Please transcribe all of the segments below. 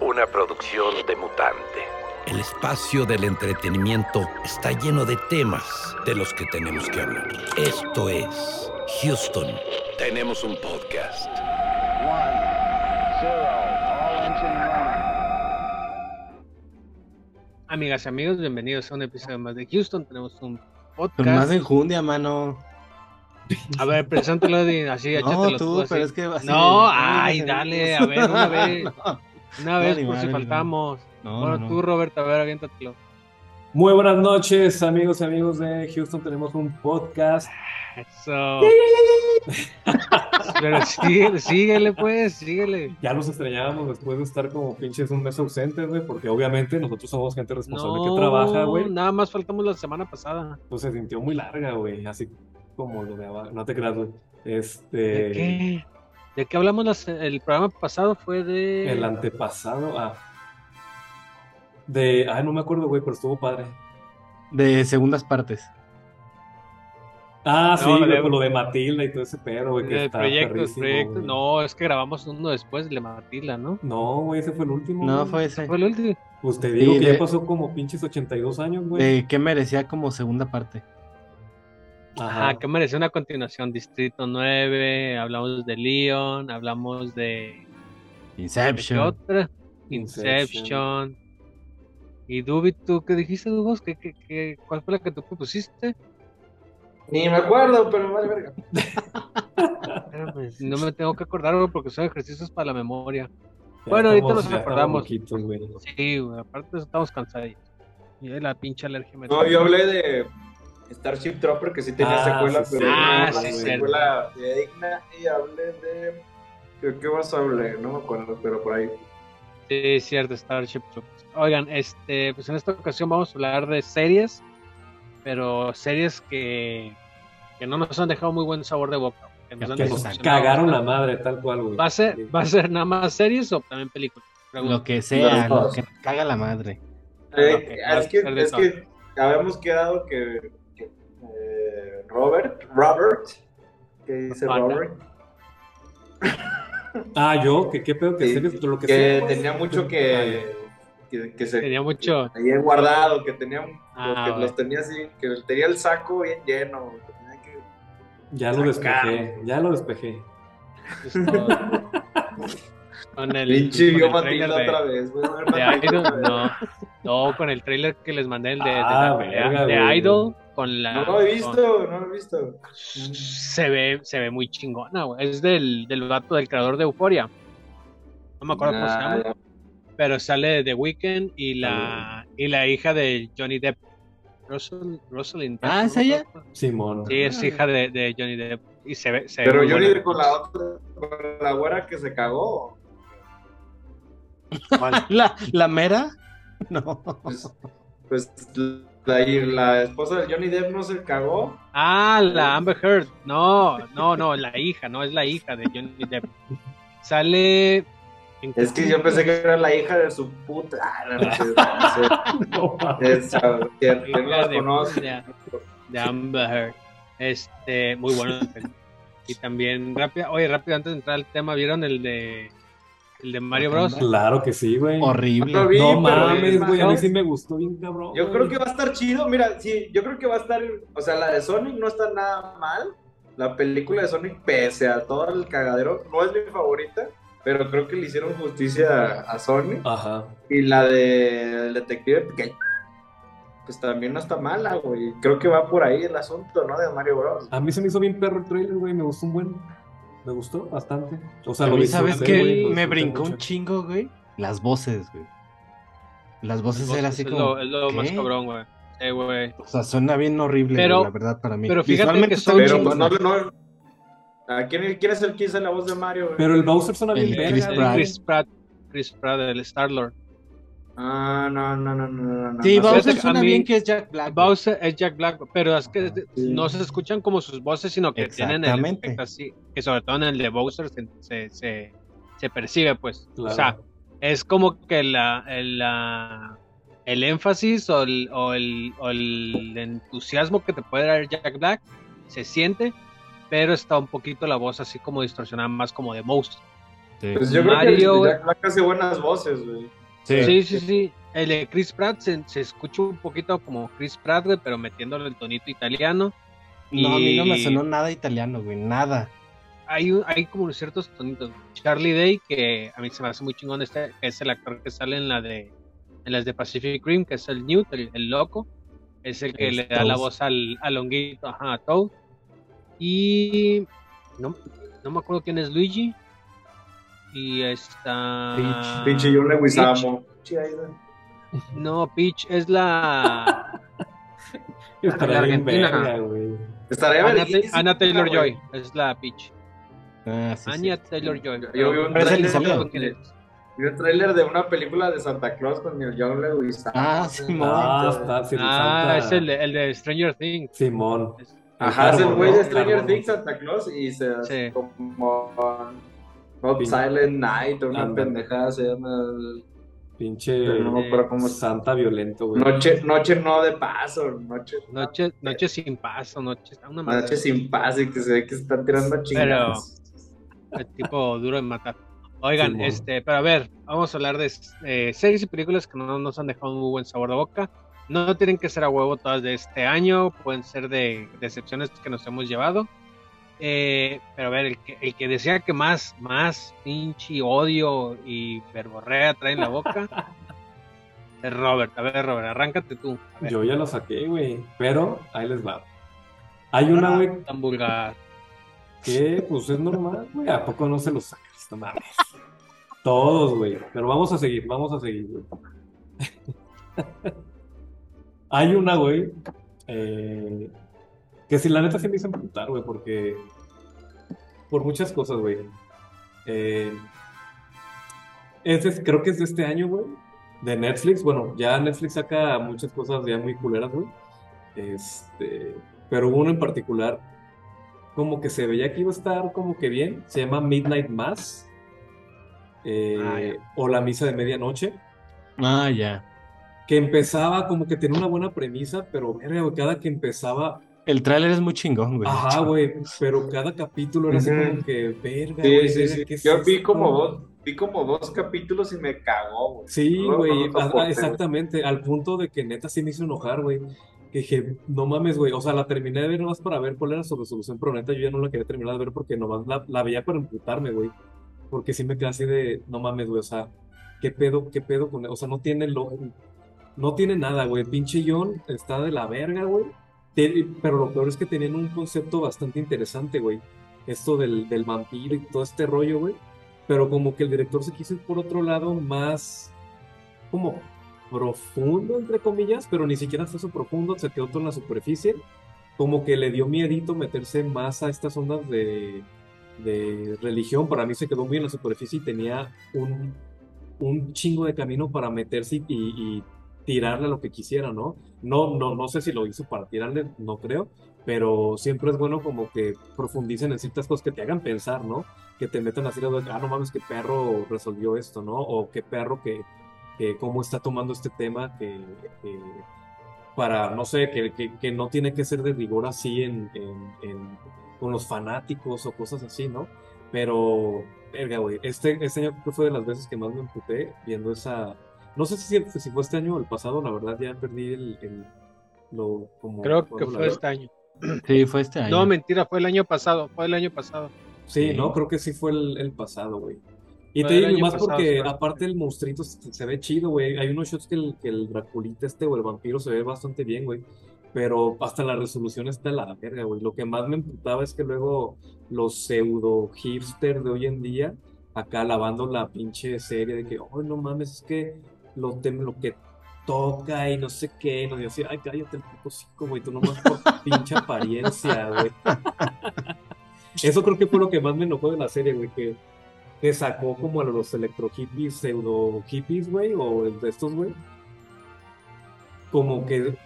Una producción de mutante. El espacio del entretenimiento está lleno de temas de los que tenemos que hablar. Esto es Houston. Tenemos un podcast. Amigas y amigos, bienvenidos a un episodio más de Houston. Tenemos un podcast. Con más enjundia, mano. A ver, preséntalo así, No, tú, pero es que así, No, ay, dale, a ver, una vez. No, Una vez ni por si faltamos. no, bueno, no. tú, Roberto, a ver, aviéntatelo. Muy buenas noches, amigos y amigos de Houston. Tenemos un podcast. Eso. Pero síguele, síguele, pues, síguele. Ya los extrañábamos después de estar como pinches un mes ausentes, güey, porque obviamente nosotros somos gente responsable No, que trabaja, güey. nada más faltamos la semana pasada. Pues se sintió muy larga, güey, así como lo de abajo. No te creas, güey. Este. ¿De qué? ¿De qué hablamos las- el programa pasado? Fue de... El antepasado, ah. De. Ay, no me acuerdo, güey, pero estuvo padre. De segundas partes. Ah, sí, No, de- lo de Matilda y todo ese pedo, güey, que de está proyectos. No, es que grabamos uno después de Matila, ¿no? No, güey, ese fue el último. No, güey. fue ese. Fue el último. Pues te digo Sí, que de- ya pasó como pinches 82 años, güey. De que merecía como segunda parte. Ajá, que merece una continuación. Distrito 9, hablamos de Leon, hablamos de. ¿de qué Inception. otra? Inception. Inception. Y Dubi, ¿tú qué dijiste, Dubos? ¿Qué, qué, qué, ¿Cuál fue la que tú propusiste? Ni me acuerdo, pero vale verga. Espérame, No me tengo que acordar güey, porque son ejercicios para la memoria. Ya Bueno, ahorita nos acordamos. loquitos, güey. Sí, güey, aparte estamos cansados. Y de la pinche alergia me No, yo hablé de Starship Trooper, que sí tenía Ah, secuela, sí, pero sí. no, Ah, la sí, secuela digna. Y hablé de. ¿Qué, qué más hablé? No me acuerdo, pero por ahí. Sí, cierto, Starship Troopers. Oigan, este, pues en esta ocasión vamos a hablar de series, pero series que, que no nos han dejado muy buen sabor de boca. Que nos han Que nos cagaron la madre, tal cual, güey. ¿Va a ser, va a ser nada más series o también películas? Lo que sea, lo que nos caga la madre. Eh, ok, va a es que, es que habíamos quedado que. Robert, Robert, ¿qué dice Panda. Robert? Ah, yo, que qué pedo que Sí, series, lo que, que tenía mucho que. que, que se. Tenía mucho. ahí guardado, que tenía. Ah, que los tenía así, que tenía el saco bien lleno. que tenía que- Ya lo despejé, ya lo despejé. con el, Pinche trailer otra de, vez, de Idol. No, no, con el trailer que les mandé, el de, de Ah, la pelea verga, de güey. Idol. Con la, No lo he con- visto, no lo he visto. se ve, se ve muy chingona, güey. Es del, del vato del creador de Euforia. No me acuerdo cómo se llama, ya. pero sale de The Weeknd y la, y la hija de Johnny Depp. Rosal- Rosalind. Ah, ¿no? ¿es ella? Simón. Sí, es hija de, de Johnny Depp. Y se ve, se Pero buena. ni con la otra, con la güera que se cagó. ¿La, la mera? No. Pues, pues la, la esposa de Johnny Depp no se cagó. Ah, la Amber Heard. No, no, no, la hija, no es la hija de Johnny Depp. Sale. Es que yo pensé que era la hija de su puta. Ah, no, no de, Amber Heard. Este, muy bueno. Y también, rápido, oye, rápido, antes de entrar al tema, ¿vieron el de el de Mario Bros? Claro que sí, güey. Horrible. No vi, mames, es güey, a mí sí me gustó bien cabrón. Yo creo que va a estar chido. Mira, sí, yo creo que va a estar. O sea, la de Sonic no está nada mal. La película de Sonic, pese a todo el cagadero, no es mi favorita. Pero creo que le hicieron justicia a Sonic. Ajá. Y la de El Detective Pequeño, pues también no está mala, güey. Creo que va por ahí el asunto, ¿no? De Mario Bros. A mí se me hizo bien perro el trailer, güey, me gustó un buen. Me gustó bastante. O sea, A lo mí, ¿sabes lo Me brincó mucho. un chingo, güey. Las voces, güey. Las voces eran así es como. lo, es lo más cabrón, güey. Sí, güey. O sea, suena bien horrible, Pero- güey, la verdad, para mí. pero fíjate Visualmente que está son bien Pero pues no, no. ¿A quién, quién es el que hizo la voz de Mario, güey? Pero el Bowser suena bien Chris. Pratt. Chris Pratt, Chris Pratt, el Star Lord. Ah, no, no, no, no, no. no. Sí, no. Bowser suena mí- bien que es Jack Black. Bowser es Jack Black, pero es que Sí. no se escuchan como sus voces, sino que tienen el Exactamente. efecto así, que sobre todo en el de Bowser se, se, se, se percibe, pues. Claro. O sea, es como que la, el, la- el énfasis o el, o, el, o el entusiasmo que te puede dar Jack Black se siente, pero está un poquito la voz así como distorsionada, más como de monstruo. Sí. Pues yo Mario, creo que Jack Black hace buenas voces, güey. Sí. Sí, sí, sí. El de Chris Pratt se, se escucha un poquito como Chris Pratt, güey, pero metiéndole el tonito italiano. No, a mí no me sonó nada italiano, güey, nada. hay, hay como ciertos tonitos. Charlie Day, que a mí se me hace muy chingón, este, que es el actor que sale en la de en las de Pacific Rim, que es el Newt, el, el loco. Es el que Es le da la voz al, al honguito, ajá, a Toad. Y no, no me acuerdo quién es Luigi. Y está. Peach. Pinche John Leguizamo. No, Peach es la. Estaría bien Argentina. verga, güey. Estaría Ana, Ana Taylor güey. Joy. Es la Peach. Ah, sí, Anya sí. Taylor Joy. Yo vi un trailer vi un tráiler de una película de Santa Claus con el John Leguizamo. Ah, Simón. Ah, está, sí, Ah, es el, de- el de Stranger Things. Simón. Ajá, es el güey de Stranger. Things, Santa Claus, y se como Not Pin- Silent Night, una Ándale. pendejada se llama el- Pinche Pero no me acuerdo cómo se Santa violento, güey. Noche, noche no de paso, noche, Noche, noche sin paso, noche, una madre. noche sin paz y que se ve que se están tirando chingadas. El tipo duro de matar. Oigan, este, pero a ver, vamos a hablar de eh, series y películas que no nos han dejado un muy buen sabor de boca. No tienen que ser a huevo todas de este año, pueden ser de decepciones que nos hemos llevado. Eh, pero a ver, el que, el que decía que más, más pinche odio y verborrea trae en la boca es Robert. A ver, Robert, arráncate tú. Yo ya lo saqué, güey. Pero ahí les va. Hay una, güey, tan vulgar. que pues es normal, güey. ¿A poco no se lo sacas? No mames. Todos, güey. Pero vamos a seguir, vamos a seguir, güey. Hay una, güey, eh, que si la neta se me hizo emputar, güey, porque por muchas cosas, güey. Eh, es de- creo que es de este año, güey, de Netflix. Bueno, ya Netflix saca muchas cosas ya muy culeras, güey. Este, pero uno en particular, como que se veía que iba a estar como que bien. Se llama Midnight Mass. eh, Ah, o La Misa de Medianoche. Ah, ya. Que empezaba como que tenía una buena premisa, pero verga, güey, cada que empezaba, El tráiler es muy chingón, güey. ajá, güey, pero cada capítulo era así como que, verga, Sí, güey, sí, verga, sí. ¿qué es Yo vi esto? como dos, vi como dos capítulos y me cagó, güey. Sí, No, güey, no exactamente, al punto de que neta sí me hizo enojar, güey. Que dije, no mames, güey, o sea, la terminé de ver nomás para ver cuál era su resolución, pero neta yo ya no la quería terminar de ver porque nomás la, la veía para emputarme, güey. Porque sí me quedé así de, no mames, güey, o sea, ¿qué pedo, qué pedo con O sea, no tiene lo, no tiene nada, güey. Pinche John está de la verga, güey. Pero lo peor es que tenían un concepto bastante interesante, güey. Esto del, del vampiro y todo este rollo, güey. Pero como que el director se quiso ir por otro lado más como profundo, entre comillas, pero ni siquiera fue eso profundo, se quedó todo en la superficie. Como que le dio miedito meterse más a estas ondas de, de religión. Para mí se quedó muy en la superficie y tenía un, un chingo de camino para meterse y tirarle lo que quisiera, ¿no? No, no, no sé si lo hizo para tirarle, no creo, pero siempre es bueno como que profundicen en ciertas cosas que te hagan pensar, ¿no? Que te metan así, ah, no mames, qué perro resolvió esto, ¿no? O qué perro que, que cómo está tomando este tema que, que para, no sé, que, que, que no tiene que ser de rigor así en, en- con los fanáticos o cosas así, ¿no? Pero, verga, güey, este, este año fue de las veces que más me emputé viendo esa... No sé si, si fue este año o el pasado, la verdad ya perdí el... el- lo, como, Creo que fue este año. Sí, fue este año. No, mentira, fue el año pasado. Fue el año pasado. Sí, Sí. no, creo que sí fue el, el pasado, güey. Y Fue te digo, más pasado, porque sí. aparte el monstruito se, se ve chido, güey. Hay unos shots que el, que el Draculita este o el vampiro se ve bastante bien, güey. Pero hasta la resolución está la verga, güey. Lo que más me emputaba es que luego los pseudo hipsters de hoy en día, acá lavando la pinche serie de que, oh, no mames, es que lo, lo que toca y no sé qué. Y nos decía, ay, cállate el puto cico, güey, tú nomás por pinche apariencia, güey. Eso creo que fue lo que más me enojó de la serie, güey, que, que sacó como a los electro hippies, pseudo hippies, güey, o de estos, güey. Como que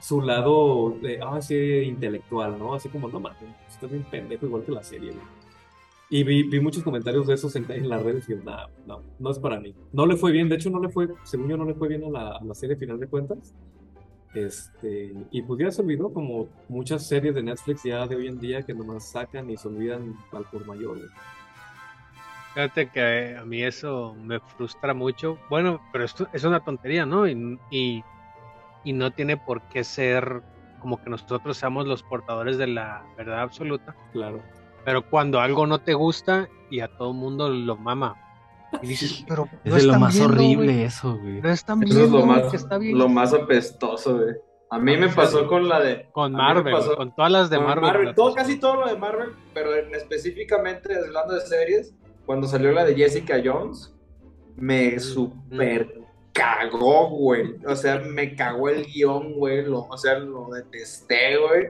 su lado, ah, sí, intelectual, ¿no? Así como, no mames, estás bien pendejo, igual que la serie, güey. Y vi, vi muchos comentarios de esos en, en las redes y no, no, no es para mí. No le fue bien, de hecho no le fue, según yo no le fue bien a la, a la serie final de cuentas. Este, y pues ya se olvidó como muchas series de Netflix ya de hoy en día que nomás sacan y se olvidan al por mayor. Fíjate que a mí eso me frustra mucho. Bueno, pero esto es una tontería, ¿no? Y, y, y no tiene por qué ser como que nosotros seamos los portadores de la verdad absoluta. Claro. Pero cuando algo no te gusta y a todo mundo lo mama. Y dices, pero Es no de lo más viendo, horrible eso, güey. No es viendo lo más, que está bien. lo más apestoso, güey. A mí me pasó con la de. Con Marvel, pasó- con todas las de con Marvel. Marvel, todo, casi todo lo de Marvel, pero en específicamente hablando de series, cuando salió la de Jessica Jones, me super cagó, güey. O sea, me cagó el guion, güey. Lo, o sea, lo detesté, güey.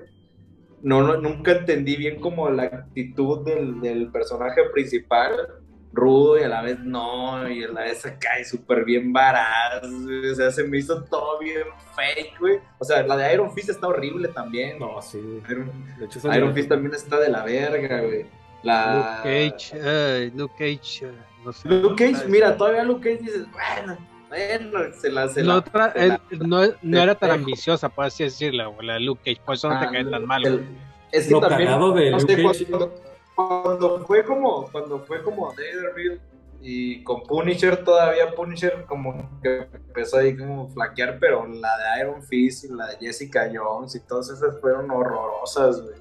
No, no, nunca entendí bien como la actitud del, del personaje principal, rudo y a la vez no, y a la vez acá y súper bien varaz. O sea, se me hizo todo bien fake, güey. O sea, la de Iron Fist está horrible también. No, sí, güey. Iron, De hecho, Iron Fist también está de la verga, güey. La... Luke Cage, Luke Cage, eh, no sé. Luke Cage, mira, todavía Luke Cage dices, bueno, bueno, se la... Se La la- otra, se la- eh, no, no era tan ambiciosa, por así decirlo, la de Luke Cage, por eso no te Ah, cae tan mal. el-. Es que Lo también, cagado de no Luke sé, Cage- cuando, cuando fue como, cuando fue como Daredevil y con Punisher todavía Punisher como que empezó ahí como flaquear, pero la de Iron Fist y la de Jessica Jones y todas esas fueron horrorosas, güey.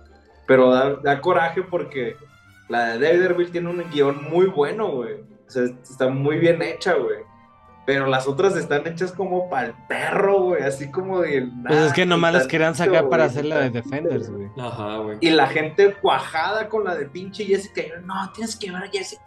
Pero da, da coraje porque la de Daredevil tiene un guion muy bueno, güey. O sea, está muy bien hecha, güey. Pero las otras están hechas como para el perro, güey. Así como de. Pues es que nomás las querían sacar para hacer la de Defenders, güey. Ajá, güey. Y la gente cuajada con la de pinche Jessica. No, tienes que ver a Jessica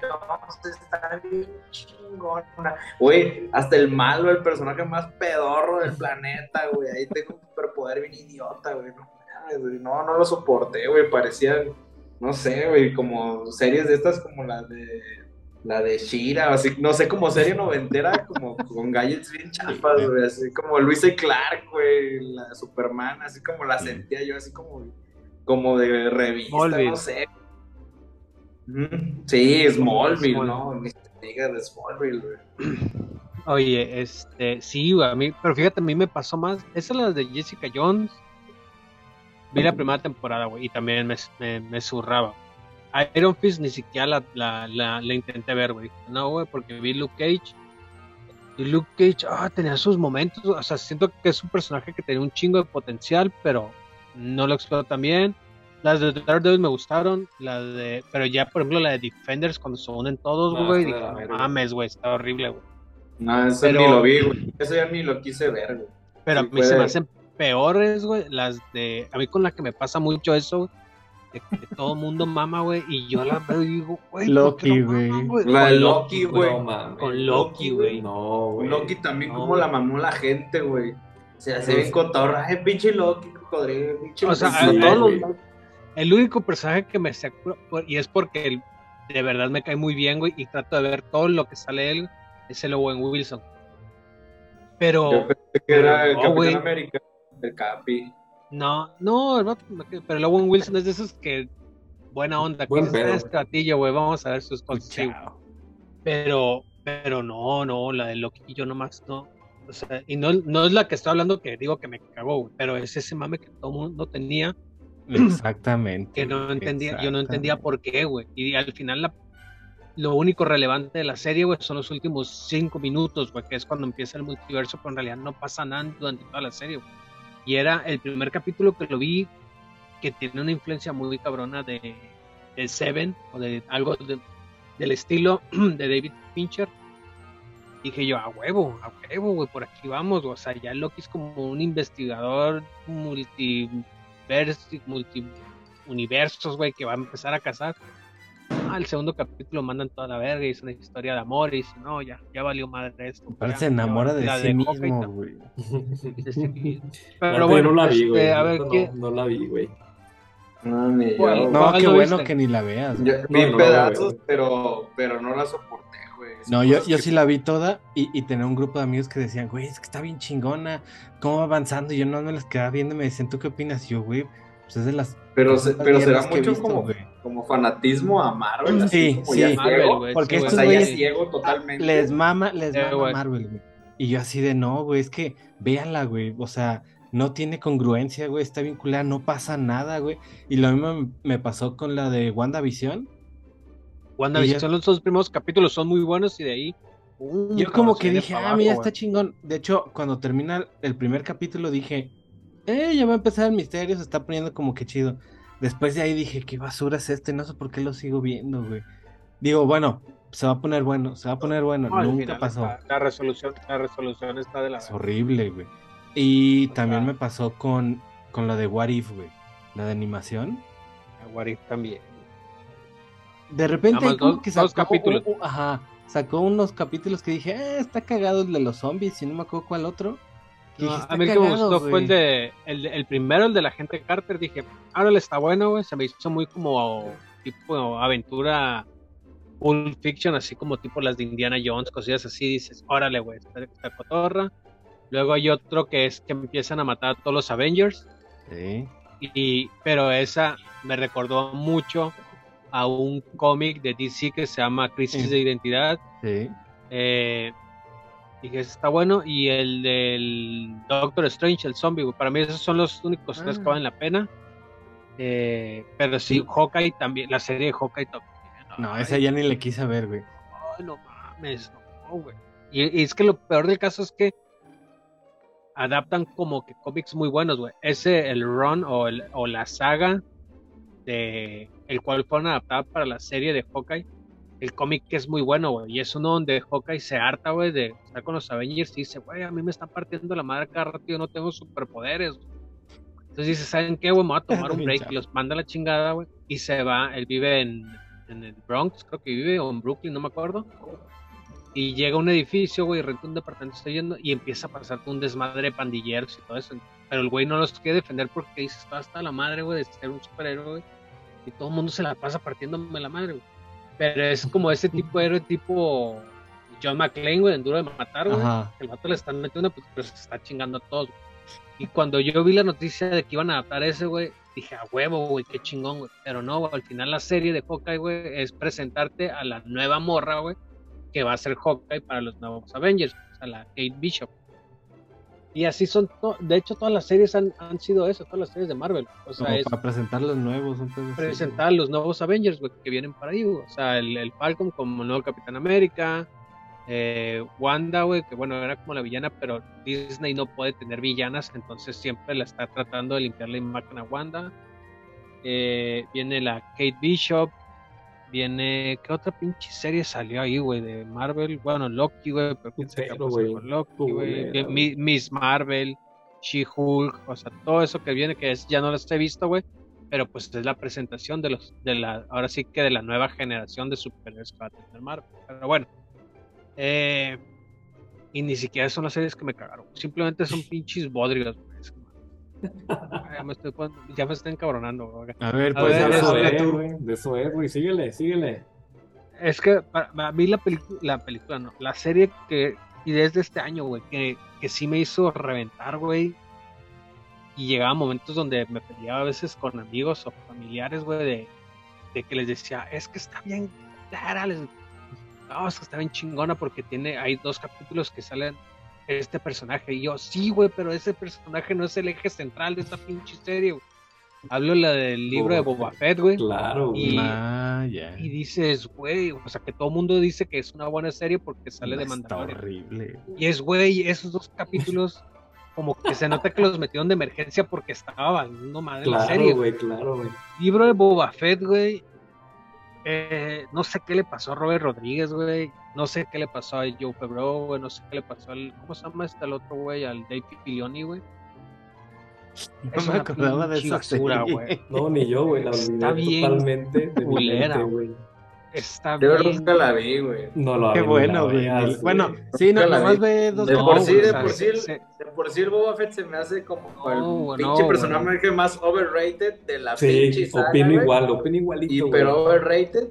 Jones, está bien chingona. Güey, hasta el malo, el personaje más pedorro del planeta, güey. Ahí tengo un superpoder bien idiota, güey. No, mames, güey, no, no lo soporté, güey. Parecían, no sé, güey, como series de estas como la de. La de Shira, así, no sé, como serie noventera, como con gadgets bien chafas, güey, así como Luisa y Clark, güey, la de Superman, así como la sentía yo, así como, como de revista, Smallville. no sé. Sí, Smallville, Smallville. ¿no? Ni se diga de Smallville, güey. Oye, este, sí, güey, a mí, pero fíjate, a mí me pasó más, esa es la de Jessica Jones, vi la primera temporada, güey, y también me, me, me zurraba. Iron Fist ni siquiera la, la, la, la intenté ver, güey. No, güey, porque vi Luke Cage. Y Luke Cage, ah, tenía sus momentos. O sea, siento que es un personaje que tenía un chingo de potencial, pero no lo explotó tan bien. Las de Daredevil me gustaron. La de, pero ya, por ejemplo, la de Defenders, cuando se unen todos, No, güey, de dije, no mames, güey, está horrible, güey. No, eso Pero- ni lo vi, güey. Eso ya ni lo quise ver, güey. Pero Sí, a mí se me hacen peores, güey, las de... A mí con la que me pasa mucho eso, de que todo mundo mama, güey, y yo la veo y digo, güey, ¿por qué Loki, güey. La de Con Loki, güey. Con Loki, güey. No, güey. Loki también, No, como güey. la mamó la gente, güey. Se hace bien cotorra. Ay, pinche Loki, cocodrilo, pinche O sea, a todos los... El único personaje que me sacó, y es porque el- de verdad me cae muy bien, güey, y trato de ver todo lo que sale de él, es el Owen Wilson. Pero... Yo pensé que era el No, Capitán. América, el Capi. No, no, el vato pero el Owen Wilson es de esos que buena onda, que Buen. "Ah, este batillo, güey, vamos a ver sus cosas. Güey. Chao. Pero, pero no, no, la de Loki yo nomás no. O sea, y no, no es la que estoy hablando que digo que me cagó, pero es ese mame que todo mundo tenía, Exactamente. que no entendía, yo no entendía por qué, güey. Y al final la, lo único relevante de la serie, güey, son los últimos cinco minutos, güey, que es cuando empieza el multiverso, pero en realidad no pasa nada durante toda la serie, güey. Y era el primer capítulo que lo vi que tiene una influencia muy cabrona de, de Seven o de algo de- del estilo de David Fincher. Dije yo, a huevo, a huevo, güey, por aquí vamos. O sea, ya Loki es como un investigador multiverso, multiuniversos, güey, que va a empezar a cazar. Ah, el segundo capítulo mandan toda la verga y es una historia de amor y dice, no, ya, ya valió madre esto. Ya, se enamora de la sí mismo, güey. de sí mismo. La Pero bueno, no la vi, este, güey. a ver. No, la vi, güey. No, ni yo. No, ¿Cuál qué bueno viste? que ni la veas. vi no, pedazos, pero, pero no la soporté, güey. No, yo, yo que- sí la vi toda y, y tenía un grupo de amigos que decían, güey, es que está bien chingona, ¿cómo va avanzando? Y yo no me las quedaba viendo y me decían, ¿tú qué opinas? Y yo, güey, pues es de las... Pero, se- pero será mucho visto, como, como fanatismo a Marvel. así Sí, como sí. ya Marvel, ciego. güey, porque sí, estos güeyes- ciego totalmente. Les mama, les mama güey. Marvel, güey. Y yo así de, no, güey, es que véanla, güey, o sea, no tiene congruencia, güey, está vinculada, no pasa nada, güey. Y lo mismo me pasó con la de WandaVision. WandaVision, los dos primeros capítulos son muy buenos y de ahí. Yo como que dije, ah, mira, está chingón. De hecho, cuando termina el primer capítulo dije, eh, ya va a empezar el misterio, se está poniendo como que chido. Después de ahí dije, qué basura es este, no sé por qué lo sigo viendo, güey. Digo, bueno, se va a poner bueno, se va a poner bueno, No, nunca final pasó. La resolución, la resolución está de la Es horrible, güey. Y también sea- me pasó con, con lo de What If, güey. La de animación. What If también. De repente ahí como dos- que dos sacó, capítulos. uh, uh, ajá, sacó unos capítulos que dije, eh, está cagado el de los zombies, y no me acuerdo cuál otro. No, a "Está mí el que me gustó fue el güey". de el, el primero, el de la gente Carter. Dije, ahora le está bueno, güey. Se me hizo muy como tipo aventura Pulp Fiction, así como tipo las de Indiana Jones, cosillas así. Dices, órale, güey, está, está cotorra. Luego hay otro que es que empiezan a matar a todos los Avengers. Sí, Y, pero esa me recordó mucho a un cómic de DC que se llama Crisis Sí. de Identidad. sí. Eh, dije, ese está bueno. Y el del Doctor Strange, el zombie, güey. Para mí esos son los únicos tres que Ah. valen la pena. Eh, pero sí, Sí. Hawkeye también, la serie de Hawkeye también. No, esa ya ni le quise ver, güey. ay, no mames, no, güey. Y, y es que lo peor del caso es que adaptan como que cómics muy buenos, güey. Ese, el run o, el, o la saga de el cual fueron adaptadas para la serie de Hawkeye, el cómic que es muy bueno, güey. Y es uno donde Hawkeye se harta, güey, de estar con los Avengers y dice, güey, a mí me están partiendo la madre cada rato yo no tengo superpoderes. güey". Entonces dice, ¿saben qué, güey? Me voy a tomar un break y los manda a la chingada, güey. Y se va, él vive en, en el Bronx, creo que vive, o en Brooklyn, no me acuerdo. Y llega a un edificio, güey, renta un departamento, está yendo, y empieza a pasar un desmadre de pandilleros y todo eso. Pero el güey no los quiere defender porque dice, está hasta la madre, güey, de ser un superhéroe, güey. Y todo el mundo se la pasa partiéndome la madre, güey. Pero es como ese tipo de héroe, tipo John McClane, güey, en Duro de Matar, güey. El vato le están metiendo, pues, pero se está chingando a todos. güey. Y cuando yo vi la noticia de que iban a adaptar ese, güey, dije, a huevo, güey, qué chingón, güey. Pero no, güey, al final la serie de Hawkeye, güey, es presentarte a la nueva morra, güey, que va a ser Hawkeye para los nuevos Avengers, o sea, la Kate Bishop. Y así son, de hecho, todas las series han, han sido eso, todas las series de Marvel. O sea, es para presentar los nuevos, así, presentar los nuevos Avengers, güey, que vienen para ahí, güey. O sea, el, el Falcon como el nuevo Capitán América, eh, Wanda, güey, que bueno, era como la villana, pero Disney no puede tener villanas, entonces siempre la está tratando de limpiar la imagen a Wanda. Eh, viene la Kate Bishop, viene, ¿qué otra pinche serie salió ahí, güey, de Marvel? Bueno, Loki, güey, pero quién güey, con Loki, güey. Mi- Miss Marvel, She-Hulk, o sea, todo eso que viene, que es, ya no las he visto, güey, pero pues es la presentación de los, de la, ahora sí que de la nueva generación de superhéroes que va a tener Marvel. Pero bueno, eh, y ni siquiera son las series que me cagaron, simplemente son pinches bodrigas, Ya me estoy ya me estoy encabronando. A ver, A pues ver, de eso es, tú. güey. De eso es, güey. Síguele, síguele. Es que para, para mí la, la película, no, la serie que, y desde este año, güey, que, que sí me hizo reventar, güey. Y llegaba momentos donde me peleaba a veces con amigos o familiares, güey, de, de que les decía, es que está bien clara, les, no, es que está bien chingona porque tiene, hay dos capítulos que salen este personaje. Y yo, sí, güey, pero ese personaje no es el eje central de esta pinche serie, güey. Hablo la del libro de Boba Fett, güey. Claro, güey. Y- Ah, ya. Y dices, güey, o sea, que todo el mundo dice que es una buena serie porque sale de Está Mandalorian. horrible. Y es, güey, esos dos capítulos, como que se nota que los metieron de emergencia porque estaba valiendo madre la serie. Claro, güey. güey, claro, güey. Libro de Boba Fett, güey. Eh, no sé qué le pasó a Robert Rodríguez, güey. No sé qué le pasó a Joe Favreau, güey. No sé qué le pasó al. ¿Cómo se llama este el otro, güey? Al Dave Filoni, güey. No Es me acordaba de esa basura, güey. No, ni yo, güey. La Está olvidé bien totalmente culera, güey. Está Yo bien. nunca la vi, güey. No lo Qué ni bueno, güey. Bueno, sí, no, nomás vi. ve dos De por sí, de por sí, el- de por sí el Boba Fett se me hace como el No, pinche no, personaje más overrated de la pinche Sí, saga, opino igual, opino igualito, Y pero overrated.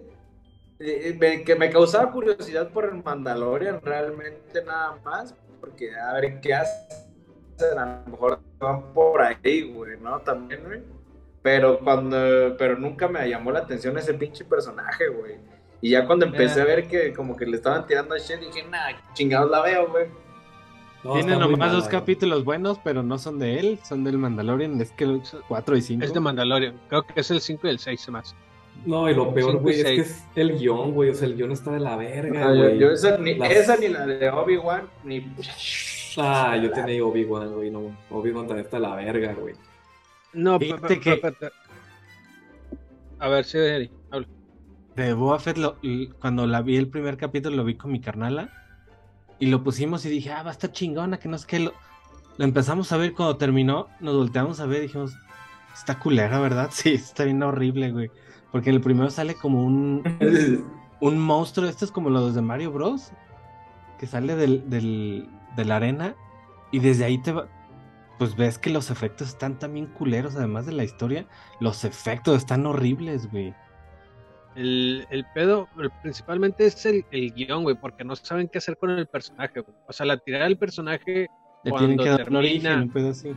eh, me- que me causaba curiosidad por el Mandalorian realmente nada más, porque a ver qué hacen, a lo mejor van por ahí, güey, ¿no? También, güey. Pero cuando, pero nunca me llamó la atención ese pinche personaje, güey. Y ya cuando empecé a ver que como que le estaban tirando a shit, dije, nah, chingados la veo, güey. No, Tiene nomás dos güey. capítulos buenos, pero no son de él, son del Mandalorian. Es que el 4 y 5. Es de Mandalorian. Creo que es el 5 y el 6 se me hace. No, y lo peor, güey, es que es el guion, güey. O sea, el guion está de la verga, Ah, yo, güey. yo esa, ni, Las- esa ni la de Obi-Wan, ni. Ah, yo tenía Obi-Wan, güey, no. Obi-Wan también está de la verga, güey. No, pe- que- A ver, sí, habla. De Boba Fett, lo- y cuando la vi el primer capítulo, lo vi con mi carnala. Y lo pusimos y dije, ah, va a estar chingona, que no es que lo. Lo empezamos a ver cuando terminó, nos volteamos a ver y dijimos, está culera, ¿verdad? Sí, está bien horrible, güey. Porque en el primero sale como un, un monstruo, esto es como los de Mario Bros. Que sale del, del- de la arena y desde ahí te va. Pues ves que los efectos están también culeros, además de la historia. Los efectos están horribles, güey. El, el pedo el- principalmente es el, el guion, güey, porque no saben qué hacer con el personaje, güey. O sea, la tirada del personaje, Le Cuando que termina- origen, un pedo así.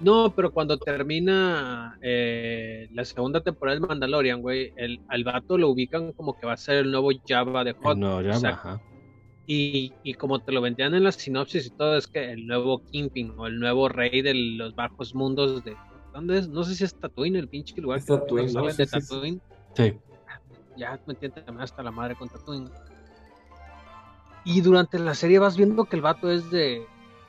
no, pero cuando termina eh, la segunda temporada de Mandalorian, güey, el, al vato lo ubican como que va a ser el nuevo Java de Hot. No, o sea, baja. Y, y como te lo vendían en la sinopsis y todo, es que el nuevo Kingpin o el nuevo rey de los bajos mundos de... ¿Dónde es? No sé si es Tatooine, el pinche lugar. Es que Tatooine, ¿no? de. Tatooine. Sí. Ya me entiendes también hasta la madre con Tatooine. Y durante la serie vas viendo que el vato es de...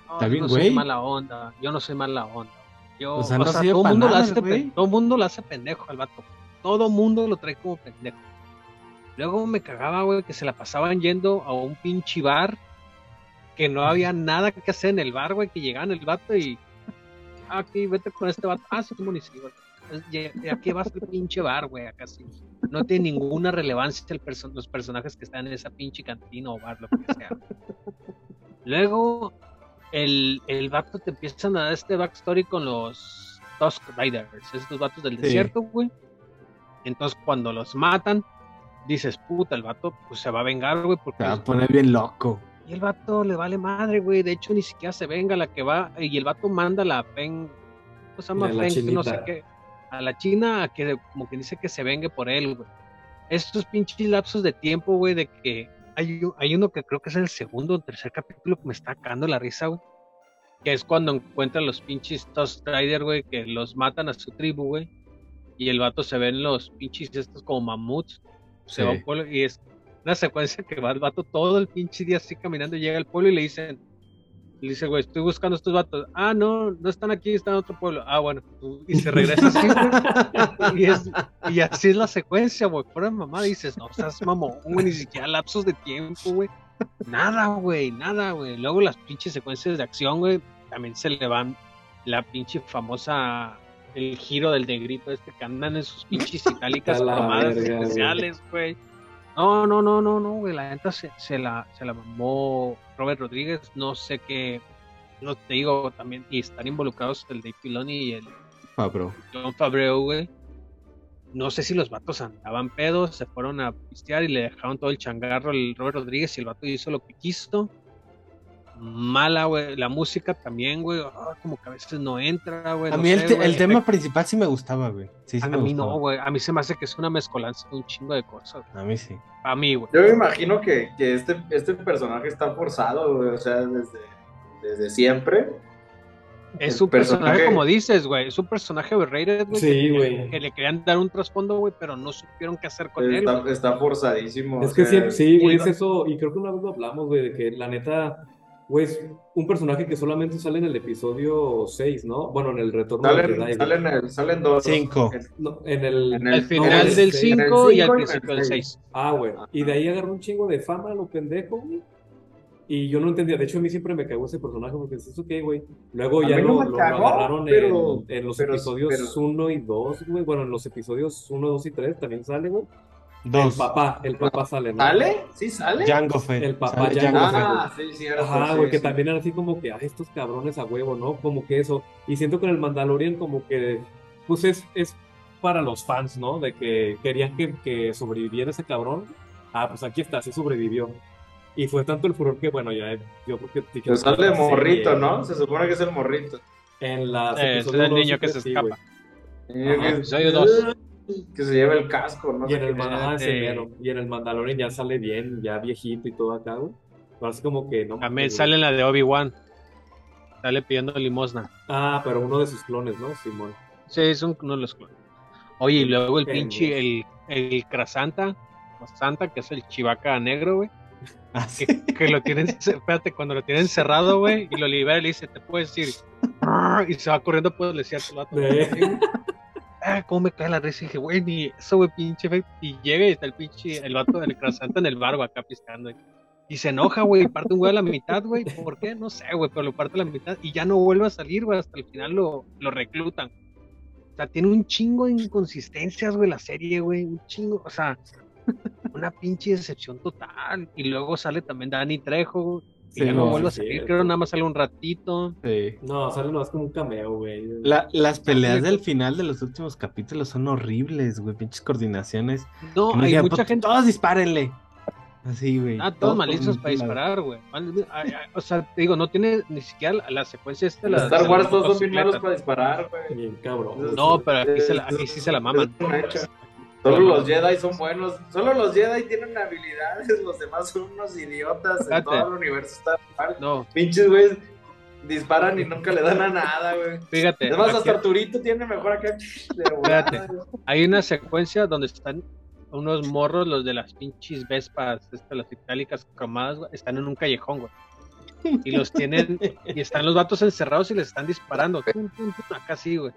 "No, Está yo bien, no soy mala onda, yo no soy mala onda. Yo, O sea, o no sea, todo mundo lo nada, hace, todo mundo lo hace pendejo al vato. Todo mundo lo trae como pendejo. Luego me cagaba, güey, que se la pasaban yendo a un pinche bar que no había nada que hacer en el bar, güey, que llegaban el vato y ah, aquí vete con este vato. Ah, sí. Es- ya- ya aquí vas al pinche bar, güey, acá sí. No tiene ninguna relevancia el perso- los personajes que están en esa pinche cantina o bar, lo que sea. Luego, el, el vato te empiezan a dar este backstory con los Tusk Riders, estos vatos del Sí. desierto, güey. Entonces, cuando los matan, dices, puta, el vato pues se va a vengar, güey, porque Se va a poner bien loco. y el vato le vale madre, güey. De hecho, ni siquiera se venga la que va. Y el vato manda la Feng. ¿Cómo se llama? Que no sé qué. A la China, a que como que dice que se vengue por él, güey. Estos pinches lapsos de tiempo, güey, de que hay, hay uno que creo que es el segundo o tercer capítulo que me está cagando la risa, güey. Que es cuando encuentran los pinches Tusk Rider, güey, que los matan a su tribu, güey. Y el vato se ven los pinches estos como mamuts. Se va a un pueblo y es una secuencia que va el vato todo el pinche día así caminando llega al pueblo y le dicen, le dice, güey, estoy buscando a estos vatos. Ah, no, no están aquí, están en otro pueblo. Ah, bueno, y se regresa así, güey. Y, es- y así es la secuencia, güey. Fuera mamá dices, no, estás mamón, güey, ni siquiera lapsos de tiempo, güey. Nada, güey, nada, güey. Luego las pinches secuencias de acción, güey, también se le van la pinche famosa, el giro del negrito este que andan en sus pinches itálicas verga, güey. especiales, güey. No, no, no, no, no, güey. La neta se, se la, se la mamó Robert Rodríguez. No sé qué. No te digo también. Y están involucrados el Dave Filoni y el Ah, bro. John Favreau, güey. No sé si los vatos andaban pedos, se fueron a pistear y le dejaron todo el changarro al Robert Rodríguez y el vato hizo lo que quiso. Mala, güey. La música también, güey. ah, como que a veces no entra, güey. A no mí el, te- tema principal sí me gustaba, güey. Sí, sí A me mí gustaba. no, güey. A mí se me hace que es una mezcolanza de un chingo de cosas. A mí sí. A mí, güey. Yo me imagino que, que este, este personaje está forzado, güey, o sea, desde, desde siempre. Es un personaje, personaje- como dices, güey. Es un personaje overrated, güey. Sí, que- güey. Que le querían dar un trasfondo, güey, pero no supieron qué hacer con él. Está, forzadísimo. Es que sea, siempre, sí, güey, es eso, y creo que una vez lo hablamos, güey, de que la neta, güey, es un personaje que solamente sale en el episodio 6, ¿no? Bueno, en el retorno Salen, Jedi, güey. salen, el- salen dos. Cinco. En- No, en el... En el- final no, del en el 5 y al principio del seis. 6. Ah, güey, y de ahí agarró un chingo de fama, lo pendejo, güey. Y yo no entendía, de hecho a mí siempre me cagó ese personaje porque es eso que, güey. Luego A ya no lo, me lo- lo cagó, agarraron pero- en, en los pero- episodios pero- 1 y 2, güey. Bueno, en los episodios 1, 2 y 3 también sale, güey. El papá, el papá sale, ¿no? ¿Sale? ¿Sí sale? Jango Fett. El papá Sale Jango Jango Fett. Ah, sí, cierto. Ajá, sí, güey, que sí. también era así como que, ay, estos cabrones a huevo, ¿no? Como que eso. Y siento que en el Mandalorian como que, pues es, es para los fans, ¿no? De que querían que, que sobreviviera ese cabrón. Ah, pues aquí está, sí sobrevivió. Y fue tanto el furor que, bueno, ya yo creo que... Que sale Sí, morrito. ¿no? Se supone que es el morrito. En las Eh, es el niño que se sí, escapa. episodio dos. Que se lleva el casco, ¿no? Y en el, sé Ma- qué. ajá, ese mero. y en el Mandalorian ya sale bien, ya viejito y todo acá, güey. Pero así como que no También sale en la de Obi-Wan. Sale pidiendo limosna. Ah, pero uno de sus clones, ¿no? Simón. Sí, es un- uno de los clones. Oye, y luego el pinche, el, el Krasanta, o Santa, que es el chivaca negro, güey. Ah, sí. Que, que lo tienen, espérate, cuando lo tienen cerrado, güey, y lo libera y le dice, te puedes ir. Y se va corriendo, pues le decía al vato. Ah, cómo me cae la risa. Y dije, güey, ni eso, güey, pinche. Y llega y está el pinche, el vato del Krasanta en el bar, güey, acá piscando. güey. Y se enoja, güey, parte un güey a la mitad, güey. ¿Por qué? No sé, güey, pero lo parte a la mitad y ya no vuelve a salir, güey. Hasta el final lo, lo reclutan. O sea, tiene un chingo de inconsistencias, güey, la serie, güey. Un chingo, o sea, una pinche decepción total. Y luego sale también Dani Trejo, y Sí, ya no, no, vuelve a salir. Creo nada más sale un ratito. Sí. No, sale nomás como un cameo, güey. La- las peleas del final de los últimos capítulos son horribles, güey. Pinches coordinaciones. No, hay mucha "Pues, gente. Todos dispárenle. Así, güey. Ah, todos Todos malicios para disparar, güey. O sea, te digo, no tiene ni siquiera la, secuencia esta. La, Star Wars todos son bien malos para disparar, güey. Bien cabrón. No, pero aquí, se la- aquí sí se la maman. Solo los Jedi son buenos. Solo los Jedi tienen habilidades. Los demás son unos idiotas. En todo el universo está mal. No, Pinches güeyes disparan y nunca le dan a nada, güey. fíjate. Es más, aquí hasta Arturito tiene mejor acá. güey. hay una secuencia donde están unos morros, los de las pinches Vespas, estas, las itálicas cromadas, güey, están en un callejón, güey. Y los tienen, y están los vatos encerrados y les están disparando. Acá sí, güey.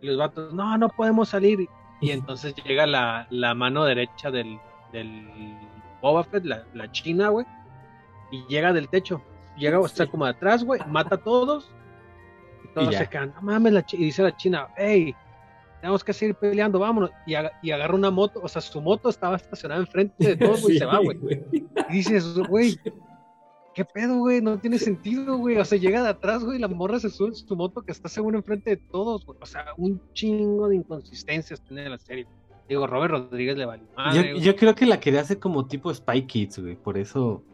Y los vatos, no, no podemos salir. Y entonces llega la, la mano derecha del, del Boba Fett, la, la china, güey. Y llega del techo. Llega, o sea, como de atrás, güey, mata a todos. Y todos se quedan, no mames, la chi-", y dice la china, hey, tenemos que seguir peleando, vámonos. Y, aga- y agarra una moto, o sea, su moto estaba estacionada enfrente de todos, güey, y se va, güey. Y dices, güey, ¿qué pedo, güey? No tiene sentido, güey. O sea, llega de atrás, güey, y la morra se sube en su moto que está seguro enfrente de todos, güey. O sea, un chingo de inconsistencias tiene la serie. Digo, Robert Rodríguez le valió madre, Yo, yo creo que la quería hacer como tipo Spy Kids, güey. Por eso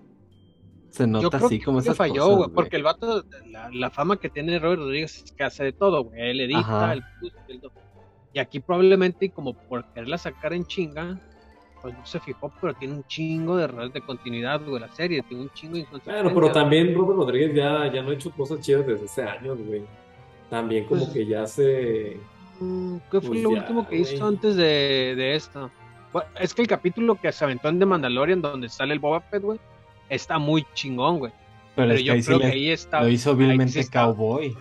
se Yo nota creo así que como esas falló, cosas, güey, porque el vato, la, la fama que tiene Robert Rodríguez es que hace de todo, güey. Él edita, puso, él do- Y aquí probablemente, como por quererla sacar en chinga, pues no se fijó, pero tiene un chingo de errores de continuidad, güey, la serie. Tiene un chingo de inconsistencias. Claro, pero también Robert Rodríguez ya, ya no ha hecho cosas chidas desde hace años, güey. También como Pues- que ya se... Mm, ¿Qué fue Pues lo ya, último que güey. hizo antes de, de esto? Bueno, es que el capítulo que se aventó en The Mandalorian, donde sale el Boba Fett, güey, está muy chingón, güey. Pero, Pero es que yo creo que le- ahí está. lo hizo ahí vilmente está- Cowboy.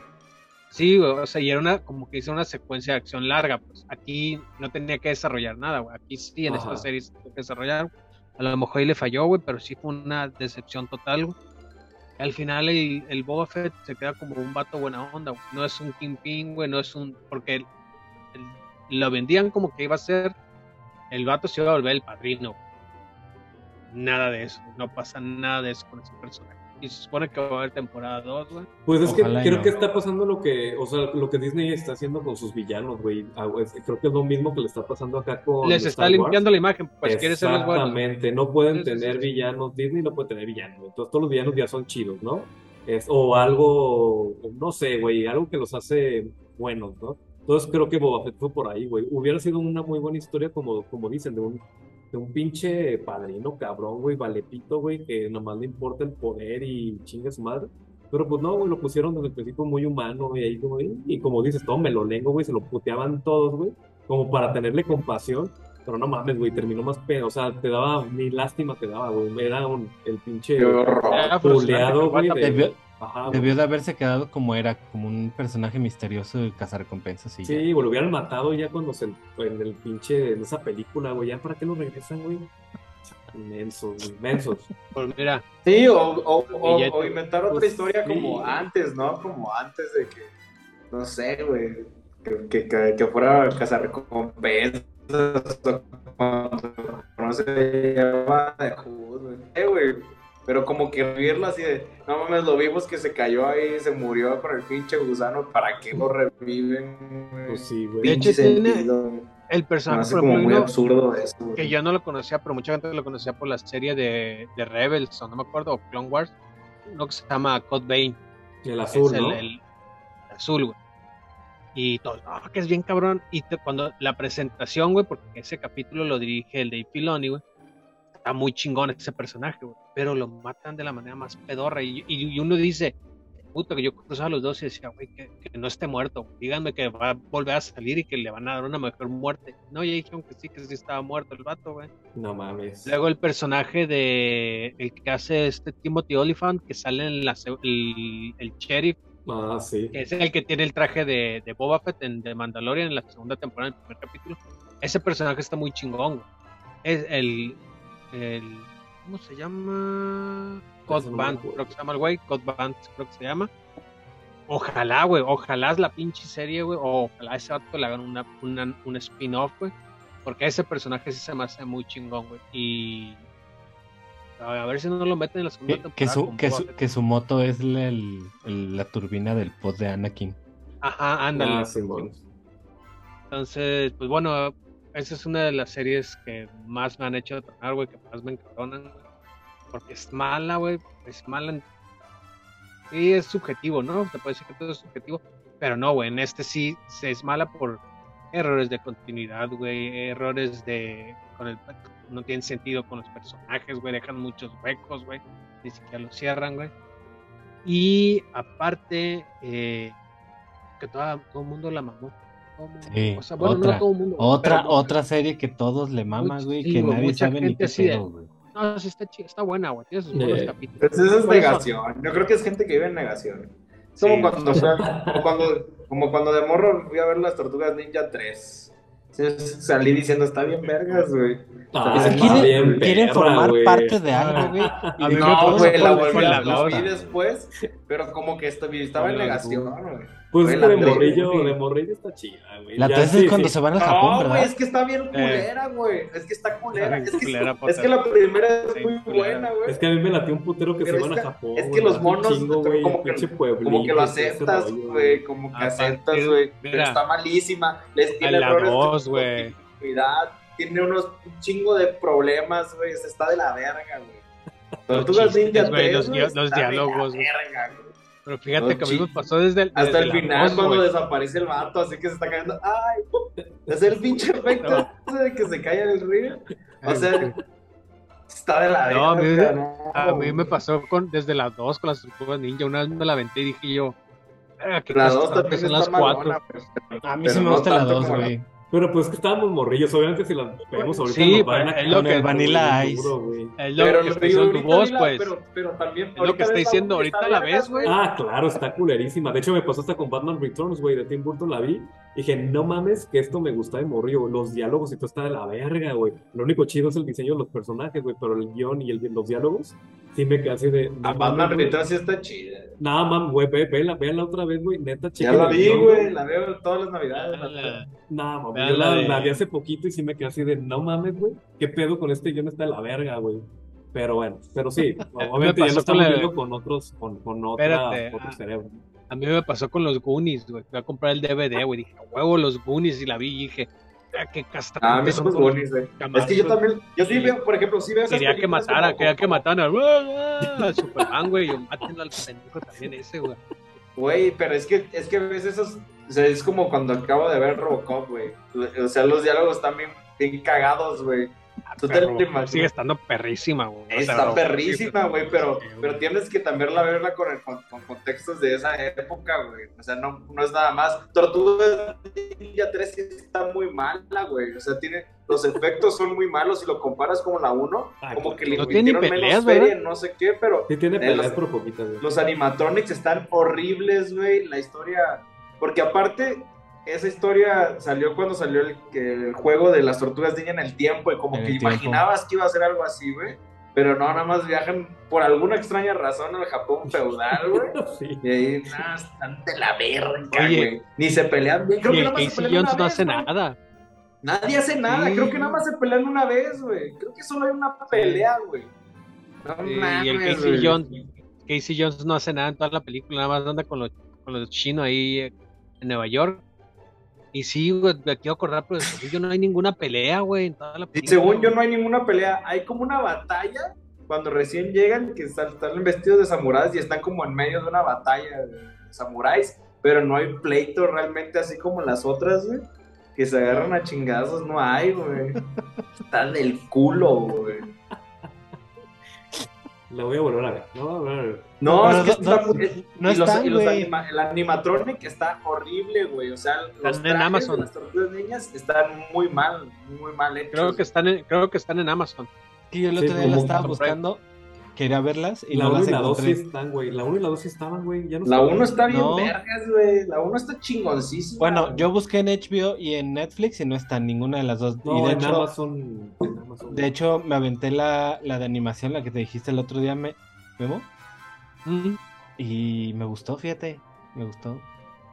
Sí, güey, o sea, y era una, como que hizo una secuencia de acción larga, pues aquí no tenía que desarrollar nada, güey. Aquí sí, en Ajá. esta serie se tuvo que desarrollar. A lo mejor ahí le falló, güey, pero sí fue una decepción total, güey. Al final el, el Boba Fett se queda como un vato buena onda, güey. No es un Kingpin, güey, no es un... Porque el- el- lo vendían como que iba a ser... El vato se iba a volver el padrino. Nada de eso, no pasa nada de eso con ese personaje. Y se supone que va a haber temporada 2, güey. Pues es que Ojalá creo no. que está pasando lo que, o sea, lo que Disney está haciendo con sus villanos, güey. Ah, Creo que es lo mismo que le está pasando acá con Les está Star Wars. limpiando la imagen, pues quiere ser los buenos. Exactamente, no pueden Sí, sí, tener sí. villanos, Disney no puede tener villanos, entonces todos los villanos ya son chidos, ¿no? Es, o algo, no sé, güey, algo que los hace buenos, ¿no? Entonces creo que Boba Fett fue por ahí, güey. Hubiera sido una muy buena historia, como, como dicen, de un, de un pinche padrino cabrón, güey, valepito, güey, que nomás le importa el poder y chinga su madre. Pero pues no, güey, lo pusieron desde el principio muy humano, güey, ahí como, y como dices, todo melolengo, güey, se lo puteaban todos, güey, como para tenerle compasión. Pero no mames, güey, terminó más pedo, o sea, te daba, ni lástima te daba, güey, era un, el pinche Qué horror. Era frustrante, puleado, güey, aguanta, de- Ajá, debió de haberse quedado como era, como un personaje misterioso de cazarrecompensas. Y Sí, ya. lo hubieran matado ya cuando se, en el pinche, en esa película, güey, ya para qué lo regresan, güey. Inmensos, inmensos. Pues mira, Sí, o, o, o- Billete. o inventar otra Pues, historia sí. como antes, ¿no? Como antes de que, no sé, güey, que, que, que, que fuera cazarrecompensas o cuando no se llama de Hood, güey. Pero como que revivirlo así de, no mames, lo vimos que se cayó ahí, se murió con el pinche gusano, ¿para qué lo reviven? Pues sí, güey. De hecho, tiene- el personaje, como ejemplo, muy absurdo eso, güey. que yo no lo conocía, pero mucha gente lo conocía por la serie de, de Rebels, o no me acuerdo, o Clone Wars, uno que se llama Code Bane, El azul, ¿no? el- el azul, güey. Y todo, no, que es bien cabrón. Y te- cuando la presentación, güey, porque ese capítulo lo dirige el Dave Filoni, güey, está muy chingón ese personaje, güey, pero lo matan de la manera más pedorra. Y, y- y uno dice, puta, que yo cruzaba los dos y decía, güey, que, que no esté muerto. Díganme que va a volver a salir y que le van a dar una mejor muerte. No, ya dijeron que sí, que sí estaba muerto el vato, güey. No mames. Luego el personaje de el que hace este Timothy Oliphant, que sale en la, el, el sheriff, Ah, sí. que es el que tiene el traje de, de Boba Fett en The Mandalorian en la segunda temporada, en el primer capítulo. Ese personaje está muy chingón. güey. Es el, el ¿cómo se llama? Cod Eso no me Band, acuerdo. creo que se llama el güey, Cod Band, creo que se llama. Ojalá, güey, ojalá es la pinche serie, güey, o ojalá a ese vato le hagan una, una- un spin-off, güey, porque ese personaje sí se me hace muy chingón, güey, y a ver si no lo meten en la segunda Que, temporada. que su, que, su, que su moto es la, el- el- la turbina del pod de Anakin. Ajá, ándale. Ah. Entonces, pues bueno, esa es una de las series que más me han hecho tronar, güey, que más me encabronan. Porque es mala, güey, es mala. Sí, es subjetivo, ¿no? Se puede decir que todo es subjetivo, pero no, güey, en este sí se es mala por errores de continuidad, güey, errores de... No tienen sentido con los personajes, güey, dejan muchos huecos, güey, ni siquiera los cierran, güey. Y aparte, eh, que toda- todo el mundo la mamó. Sí, o sea, bueno, otra- no todo el mundo. Otra, pero- otra serie que todos le maman, Much- güey, que güey, nadie mucha sabe ni qué pedo, güey. No, sí está, está buena, güey. Tiene sus buenos Eh, capítulos. Pues eso es negación. Yo creo que es gente que vive en negación. Es como Sí. cuando como cuando, como cuando de morro fui a ver las Tortugas Ninja 3. Sí, Salí diciendo, está bien vergas, güey. Ah, Es que está quieren, bien quieren perra, formar güey. parte de algo, güey. y A mí de me que pasó No, güey, la volví la la vi después, pero como que esto- estaba en negación, güey. Pues Güey, es la que de tres, morrillo, de morrillo está chida, güey. La Ya 3 sí, es cuando sí. se van al Japón, No, güey, es que está bien culera, güey. Es que está culera. Es que, culera, es que la primera es Sí, muy culera. buena, güey. Es que a mí me latió un putero que Pero se iban a Japón. es que los monos, chingo, güey, como que- pueblito Como que lo aceptas, güey. Como que A aceptas, güey. Pero mira. está malísima. Les tiene la errores de dos, güey. continuidad, Tiene unos un chingo de problemas, güey. se Está de la verga, güey. Los Tortugas chistes, Ninja güey, 3, los de diálogos, güey. Pero fíjate que a mí me pasó desde el. Hasta desde el final, cuando desaparece el vato, así que se está cayendo. ¡Ay! Es el pinche efecto de que se cae en el río. O sea, está de la No, a mí- no, A mí me pasó con, desde las 2 con las tortugas ninja. Una vez me la aventé y dije yo. "Verga, qué La dos castrante también son está las 4. malona, pues, pero- A mí pero sí me gusta la tanto 2, como la- güey. Pero pues que estábamos morrillos, obviamente si las vemos ahorita Sí, nos van a es lo Con el que- Vanilla Ice. Es lo Pero que lo está que diciendo ahorita tu voz, pues. Pero, pero también. Es lo que está diciendo, y ahorita la ves, güey. Ah, claro, está culerísima. De hecho, me pasó hasta con Batman Returns, güey, de Tim Burton la vi. Dije, no mames, que esto me gusta de morrillo. Los diálogos y todo está de la verga, güey. Lo único chido es el diseño de los personajes, güey, pero el guion y el, los diálogos sí me quedé así de. no A Batman. Returns sí está chida. Nada, mam, güey, ve, vela, vela otra vez, güey. Neta, Ya chequen la vi, güey. La veo todas las navidades. La- la- Nah, mami, yo la, vi hace poquito y sí me quedé así de, no mames, güey, ¿qué pedo con este guion está de la verga, güey? Pero bueno, pero sí, obviamente ya lo estamos viendo con otros, con, con otra, Espérate, otro ah. cerebro. A mí me pasó con los Goonies, güey. Fui a comprar el DVD, güey. Dije, "A huevo, los Goonies. Y la vi y dije, ah, qué Ah, a castrante mí son Goonies, güey. Es que yo también. Yo sí Sí. veo, por ejemplo, sí veo esas Quería que matara, quería que ah, al Superman, güey. Yo mátenlo al pendejo también ese, güey. Güey, pero es que, es que ves esos. O sea, es como cuando acabo de ver Robocop, güey. O sea, los diálogos están bien, bien cagados, güey. Sigue estando perrísima, güey. O sea, Está perrísima, güey, pero, pero tienes que también la verla con, el, con, con contextos de esa época, güey. O sea, no, no es nada más. Tortuga Ninja 3 sí está muy mala, güey. O sea, tiene, los efectos son muy malos si lo comparas con la 1. Ah, como que le No tiene peleas, menos feria, ¿verdad? no sé qué, pero Sí tiene peleas, pero poquitas, güey. los animatronics están horribles, güey. La historia. Porque aparte, esa historia salió cuando salió el, que- el juego de las tortugas ninja en el tiempo. Y como En que imaginabas que iba a ser algo así, güey. Pero no, nada más viajan por alguna extraña razón al Japón feudal, güey. Sí. Y ahí, nada, están de la verga, güey. Ni se pelean bien. Creo Y que nada más se Casey pelean Jones una no vez, hace nada. Nadie hace nada. Sí. Creo que nada más se pelean una vez, güey. Creo que solo hay una pelea, güey. No mames, y el Casey. Jones, Casey Jones no hace nada en toda la película, nada más anda con los, con los chinos ahí en Nueva York. Y sí, güey, me quiero acordar, pero según yo no hay ninguna pelea, güey, en toda la Y película. según yo no hay ninguna pelea, hay como una batalla cuando recién llegan que están, están vestidos de samuráis y están como en medio de una batalla de samuráis, pero no hay pleito realmente así como las otras, güey. Que se agarran a chingazos, no hay, güey. Está del culo, güey. La voy a volver a ver. No, a ver. No, Pero es que no- está no- muy- no y los- están, y los güey. anima- el animatronic está horrible, güey. O sea, los Están en Amazon. de las tortugas niñas están muy mal, muy mal hechos. Creo que están en, creo que están en Amazon. Que yo el Sí, otro día la estaba buscando, quería verlas y la no 1 las y la 2 sí encontré. están, güey. La 1 y la 2 sí estaban, güey. Ya no La están. 1 está bien No. vergas, güey. La 1 está chingoncísima. Bueno, yo busqué en HBO y en Netflix y no está ninguna de las dos. No, y de en hecho, Amazon. En Amazon. de hecho, me aventé la, la de animación, la que te dijiste el otro día, me, Memo, Mm. y me gustó, fíjate, me gustó.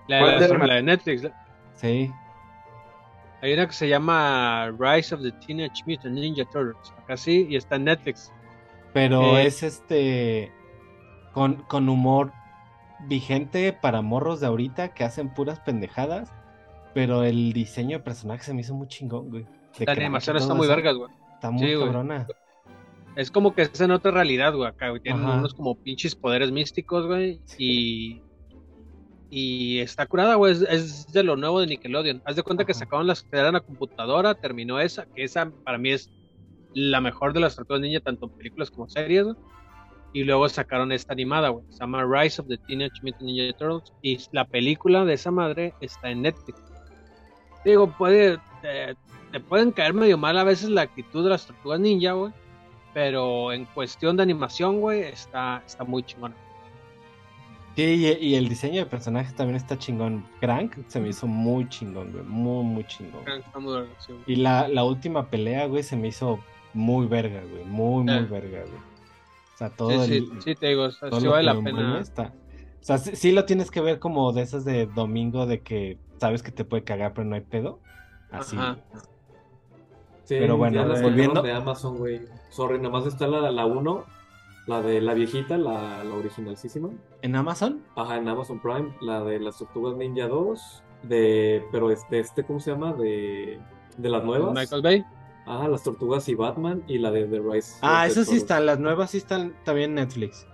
La, ¿Cuál la- de la de Netflix. la- Sí, Hay una que se llama Rise of the Teenage Mutant Ninja Turtles. Acá sí, y está en Netflix. Pero Eh. es este con, con humor vigente para morros de ahorita que hacen puras pendejadas, pero el diseño de personaje se me hizo muy chingón, güey. De La animación está muy eso. vergas, güey. Está muy Sí, güey. cabrona. Es como que es en otra realidad, güey. Acá, güey. Tienen Ajá. unos como pinches poderes místicos, güey. Y. Y está curada, güey. Es, es de lo nuevo de Nickelodeon. Haz de cuenta que sacaron las que eran a computadora, terminó esa, que esa para mí es la mejor de las tortugas ninja, tanto en películas como series, güey. Y luego sacaron esta animada, güey. Se llama Rise of the Teenage Mutant Ninja Turtles. Y la película de esa madre está en Netflix. Digo, puede. Te, te pueden caer medio mal a veces la actitud de las tortugas ninja, güey. Pero en cuestión de animación, güey, está, está muy chingona. Sí, y, el diseño de personajes también está chingón. Crank se me hizo muy chingón, güey. Muy, muy chingón. Está muy sí, güey. Y la, la última pelea, güey, se me hizo muy verga, güey. Muy, muy Eh. verga, güey. O sea, todo Sí, sí, el, sí, te digo, o sea, todo sí lo vale la pena. está. O sea, sí, sí lo tienes que ver como de esas de domingo de que sabes que te puede cagar, pero no hay pedo. Así. Ajá. Sí, Pero bueno, ya las volviendo- de Amazon, güey. Sorry, nada más está la, la 1, la de la viejita, la, la originalísima. ¿En Amazon? Ajá, en Amazon Prime, la de las Tortugas Ninja 2, de, pero es de este, ¿cómo se llama? De, de las nuevas. Michael Bay. Ajá, las Tortugas y Batman y la de The Rise. Ah, esas sí están. Las nuevas sí están también en Netflix.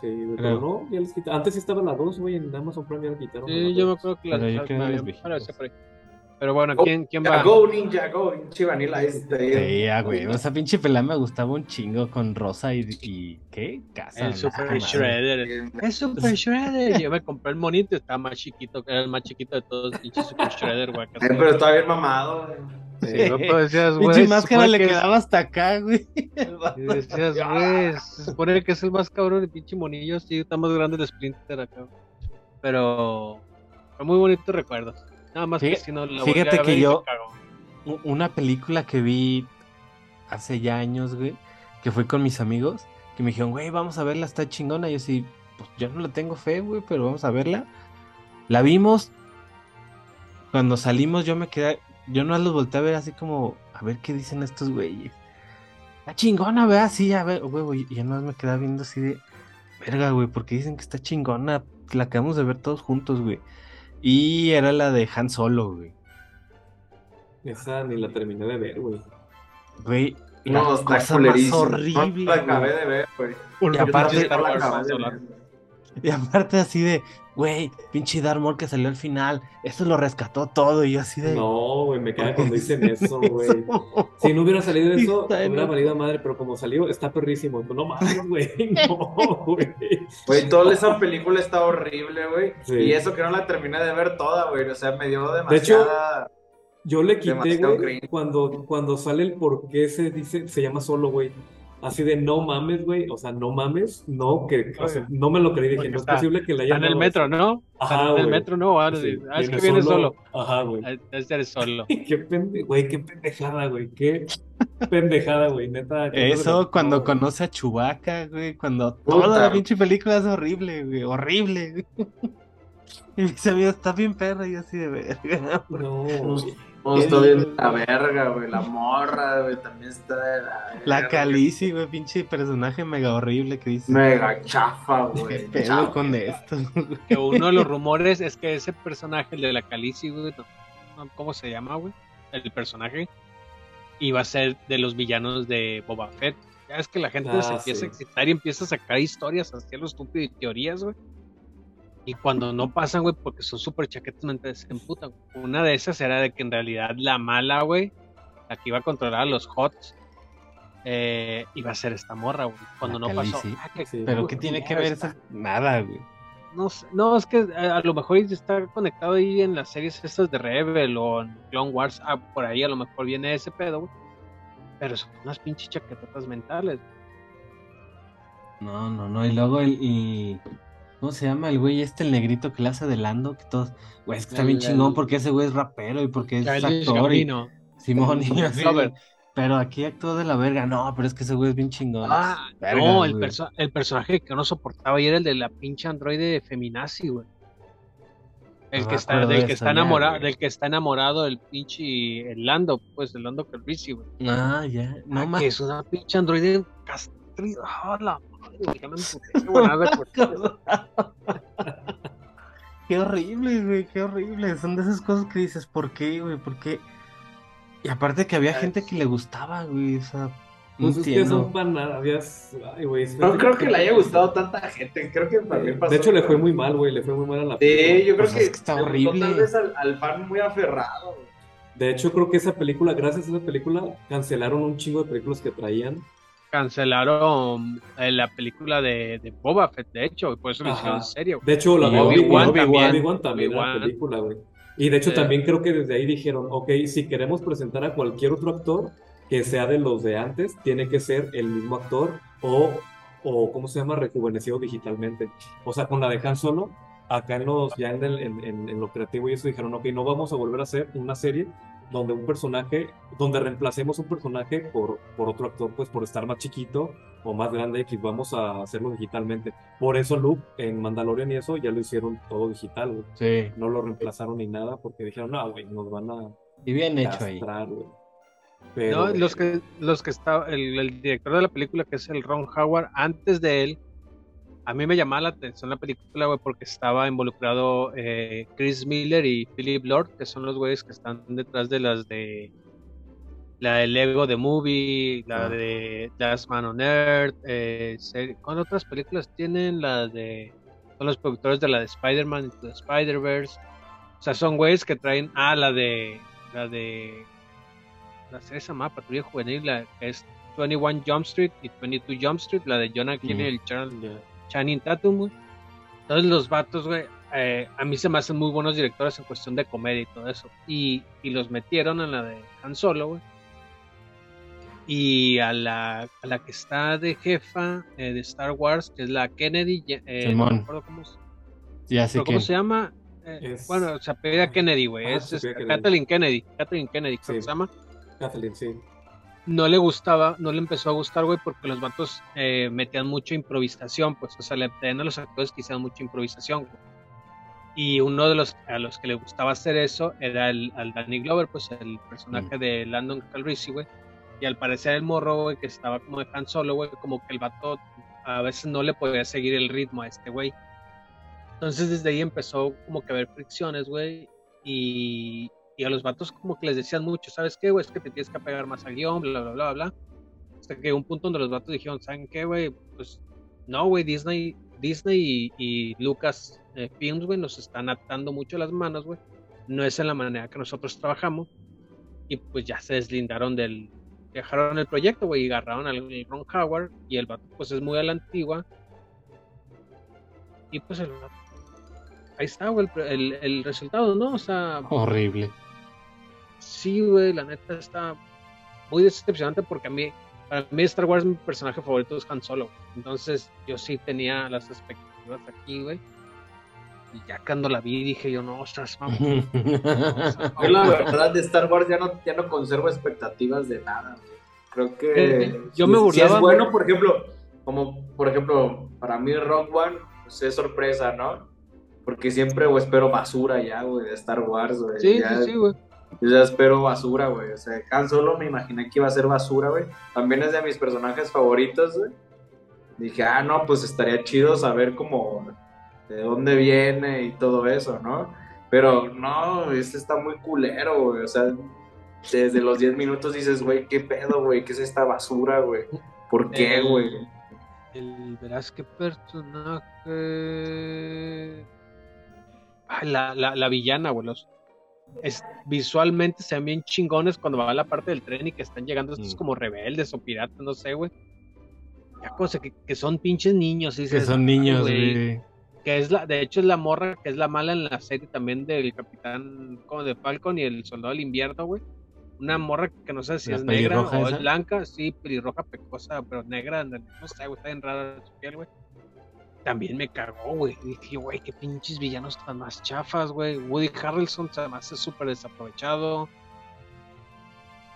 Sí, güey, pero no, ya les quita- Antes sí estaba la 2, güey, en Amazon Prime ya la quitaron. Sí, yo me acuerdo que las las- ahí. Pero bueno, ¿quién, quién va? Go Ninja, Go, pinche Vanilla Ice. Sí, ah, güey. O sea, pinche pelada me gustaba un chingo con Rosa y. y ¿Qué? Casa. El Super madre. Shredder. Es Super Shredder. Yo me compré el monito, estaba más chiquito, que era el más chiquito de todos, pinche Super Shredder, güey. Eh, pero estaba bien mamado, güey. Sí, no, decías, güey, Pinche se máscara supone le que es- quedaba hasta acá, güey. Y decías, güey, se supone que es el más cabrón, el pinche monillo, sí, está más grande el Splinter acá. Pero, pero muy bonitos recuerdos. Nada más que si no la fíjate que yo- Una película que vi hace ya años, güey, que fui con mis amigos, que me dijeron, güey, vamos a verla, está chingona. Y yo sí, pues yo no le tengo fe, güey, pero vamos a verla. La vimos. Cuando salimos, yo me quedé, yo no los volteé a ver así como, a ver qué dicen estos güeyes. Está chingona, ¿verdad? Sí, a ver, güey, ya no me quedaba viendo así de, verga, güey, porque dicen que está chingona. La acabamos de ver todos juntos, güey. Y era la de Han Solo, güey. Esa ni la terminé de ver, güey. Güey, la No, está cosa más culerísimo. horrible. No la acabé güey. de ver, güey. Y aparte, y aparte así de, güey, pinche Darth Maul que salió al final, eso lo rescató todo. Y yo así de. No, güey, me caga cuando dicen eso, güey. Si no hubiera salido eso, hubiera valido madre, pero como salió, está perrísimo. No mames, güey. No, güey. Güey, toda esa película está horrible, güey. Sí. Y eso que no la terminé de ver toda, güey. O sea, me dio De hecho, demasiada. Yo le quité, güey, cuando, cuando sale el por qué se dice, se llama solo, güey. Así de no mames, güey. O sea, no mames, no, que, o sea, no me lo creí. Dije, Porque no es está- posible que le Está hayan en el metro. ¿no? Ajá, Está en el metro, ¿no? Ah, Sí, ah, es que viene solo. Ajá, güey. Ah, Es eres solo. Qué pende, güey, qué pendejada, güey. Qué pendejada, güey. Neta. Eso no- cuando no, conoce a Chewbacca, güey, cuando Puta. toda la pinche película es horrible, güey, horrible. güey. Y mis amigos, está bien perra, y yo así de verga. No, No, está bien la verga, güey. La morra, güey. También está de la. La. Calici, güey, pinche personaje mega horrible que dice. Mega chafa, ¿Qué güey. pedo Chafa. con esto? Que uno de los rumores es que ese personaje, el de la Calici, güey, no- no, ¿cómo se llama, güey? El personaje iba a ser de los villanos de Boba Fett. Ya es que la gente Ah, se empieza sí. a excitar y empieza a sacar historias hacia lo estúpido y teorías, güey. Y cuando no pasan, güey, porque son súper chaquetas mentales, se emputan. güey. Una de esas era de que en realidad la mala, güey, la que iba a controlar a los HOTS, eh, iba a ser esta morra, güey. Cuando La no pasó. Ah, que-. Pero qué ¿qué tiene que ver eso? Nada, güey. No sé, no, es que eh, a, a lo mejor está conectado ahí en las series estas de Rebel o en Clone Wars, ah, por ahí a lo mejor viene ese pedo, güey. Pero son unas pinches chaquetotas mentales. No, no, no. Y luego el. y- ¿Cómo se llama el güey este, el negrito que le hace de Lando? Que todos. Güey, es que está bien El- chingón el- porque ese güey es rapero y porque es actor. Y. Simón y así. Pero aquí actuó de la verga. No, pero es que ese güey es bien chingón. Ah, Verga, no, el, perso- el personaje que no soportaba y era el de la pinche androide feminazi, güey. El No que está, del de que está enamorado, güey. del que está enamorado del pinche el Lando, pues el Lando Calrissian, güey. Ah, ya. No Ah, más. que es una pinche androide castrida. ¡Ah, la güey! Ya me emputé. Qué horrible, güey, qué horrible. Son de esas cosas que dices, ¿por qué, güey? ¿Por qué? Y aparte que había gente que le gustaba, güey, o sea, no Pues es que entiendo. son panadas. Ay, güey. No creo que le haya gustado tanta gente. Creo que también pasó. De hecho, le fue muy mal, güey. Le fue muy mal a la Sí, yo creo Pues que, es que está horrible. Tal vez al, al fan muy aferrado. güey. De hecho, creo que esa película, gracias a esa película, cancelaron un chingo de películas que traían. Cancelaron eh, la película de, de Boba Fett, de hecho, y por eso lo hicieron en serio. De hecho, la Obi-Wan Obi-Wan también. Obi-Wan también era Obi-Wan. película, güey. Y de hecho, Eh. también creo que desde ahí dijeron, ok, si queremos presentar a cualquier otro actor que sea de los de antes, tiene que ser el mismo actor o, o ¿cómo se llama? Rejuvenecido digitalmente. O sea, con la de Han Solo, acá en los, ya en, el- en, en- en lo creativo y eso dijeron, ok, no vamos a volver a hacer una serie donde un personaje, donde reemplacemos un personaje por, por otro actor, pues por estar más chiquito o más grande X, vamos a hacerlo digitalmente. Por eso Luke en Mandalorian y eso ya lo hicieron todo digital, güey. Sí, No lo reemplazaron ni nada porque dijeron, no, güey, nos van a y bien hecho ahí. güey. Pero, No, los que, los que está, el, el director de la película, que es el Ron Howard, antes de él, a mí me llamaba la atención la película, güey, porque estaba involucrado eh, Chris Miller y Philip Lord, que son los güeyes que están detrás de las de la de Lego The Movie, la de Last Man on Earth, eh, ¿cuál otras películas tienen? La de son los productores de la de Spider-Man Into the Spider-Verse. O sea, son güeyes que traen ah, la de la de la se llama Patrulla Juvenil, la que es 21 Jump Street y 22 Jump Street, la de Jonah Hill y el Chan- ya. Channing Tatum, güey. Entonces los vatos, güey, eh, a mí se me hacen muy buenos directores en cuestión de comedia y todo eso. Y, y los metieron en la de Han Solo, güey. Y a la, a la que está de jefa eh, de Star Wars, que es la Kennedy, eh, no me acuerdo cómo, se- Ya sé pero que. ¿cómo se llama? Eh, Es- Bueno, se apellida Kennedy, güey. Ajá, Es, es Kennedy. Kathleen Kennedy. Kathleen Kennedy, Sí. que se llama Kathleen, sí. No le gustaba, no le empezó a gustar, güey, porque los vatos eh, metían mucha improvisación, pues, o sea, le pedían a los actores que hicieran mucha improvisación, güey. Y uno de los a los que le gustaba hacer eso era el al Danny Glover, pues, el personaje de Landon Calrissian, güey. Y al parecer el morro, güey, que estaba como de Han Solo, güey, como que el vato a veces no le podía seguir el ritmo a este güey. Entonces desde ahí empezó como que a haber fricciones, güey, y, y a los vatos como que les decían mucho, ¿sabes qué, güey? Es que te tienes que apegar más al guion, bla, bla, bla, bla. Hasta que un punto donde los vatos dijeron, ¿saben qué, güey? Pues no, güey, Disney, Disney y, y Lucas eh, Films, güey, nos están atando mucho las manos, güey. No es en la manera que nosotros trabajamos. Y pues ya se deslindaron del... Dejaron el proyecto, güey, y agarraron al Ron Howard. Y el vato, pues es muy a la antigua. Y pues el vato- Ahí está, güey, el, el, el resultado, ¿no? O sea, Horrible. Sí, güey, la neta está muy decepcionante porque a mí, para mí Star Wars mi personaje favorito es Han Solo. Entonces yo sí tenía las expectativas aquí, güey. Y ya cuando la vi dije yo, no, ostras, vamos. Yo la verdad de Star Wars ya no, ya no conservo expectativas de nada. güey. Creo que Eh, yo si- me si burlaba, es bueno, por ejemplo, como por ejemplo, para mí Rock One pues, es sorpresa, ¿no? Porque siempre güey, espero basura ya, güey, de Star Wars, güey. Sí, ya, sí, sí, güey. Yo ya espero basura, güey. O sea, Han Solo me imaginé que iba a ser basura, güey. También es de mis personajes favoritos, güey. Dije, ah, no, pues estaría chido saber cómo, de dónde viene y todo eso, ¿no? Pero no, este está muy culero, güey. O sea, desde los 10 minutos dices, güey, ¿qué pedo, güey? ¿Qué es esta basura, güey? ¿Por qué, güey? El, verás qué personaje. Ay, la, la, la villana, güey. Los, es, visualmente se ven bien chingones cuando va a la parte del tren y que están llegando estos Mm. como rebeldes o piratas, no sé, güey. Ya cosa que, que son pinches niños, y Que dices, son "Ay, niños, güey". Que es la, de hecho es la morra que es la mala en la serie también del capitán como de Falcon y el soldado del invierno, güey. Una morra que no sé si ¿La es negra o es blanca, sí, pelirroja pecosa, pero negra, no sé, güey, está bien rara su piel, güey. También me cagó, güey. Dije, güey, qué pinches villanos tan más chafas, güey. Woody Harrelson me hace súper desaprovechado.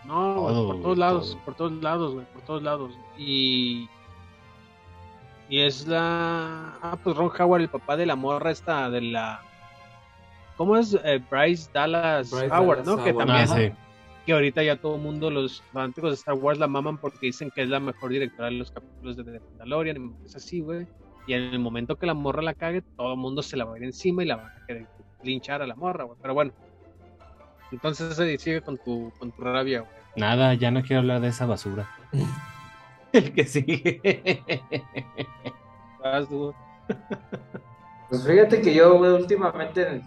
No, Todo, por todos lados, todo. por todos lados, güey, por todos lados. Y. Y es la. Ah, pues Ron Howard, el papá de la morra esta, de la. ¿Cómo es? Eh, Bryce Dallas Bryce Howard, Dallas ¿no? Que también. Ah, sí. Que ahorita ya todo el mundo, los fanáticos de Star Wars la maman porque dicen que es la mejor directora de los capítulos de The Mandalorian. y Es así, güey. Y en el momento que la morra la cague, todo el mundo se la va a ir encima y la van a querer linchar a la morra, güey. Pero bueno. Entonces eh, sigue con tu, con tu rabia, güey. Nada, ya no quiero hablar de esa basura. El que sigue. Pues fíjate que yo, güey, últimamente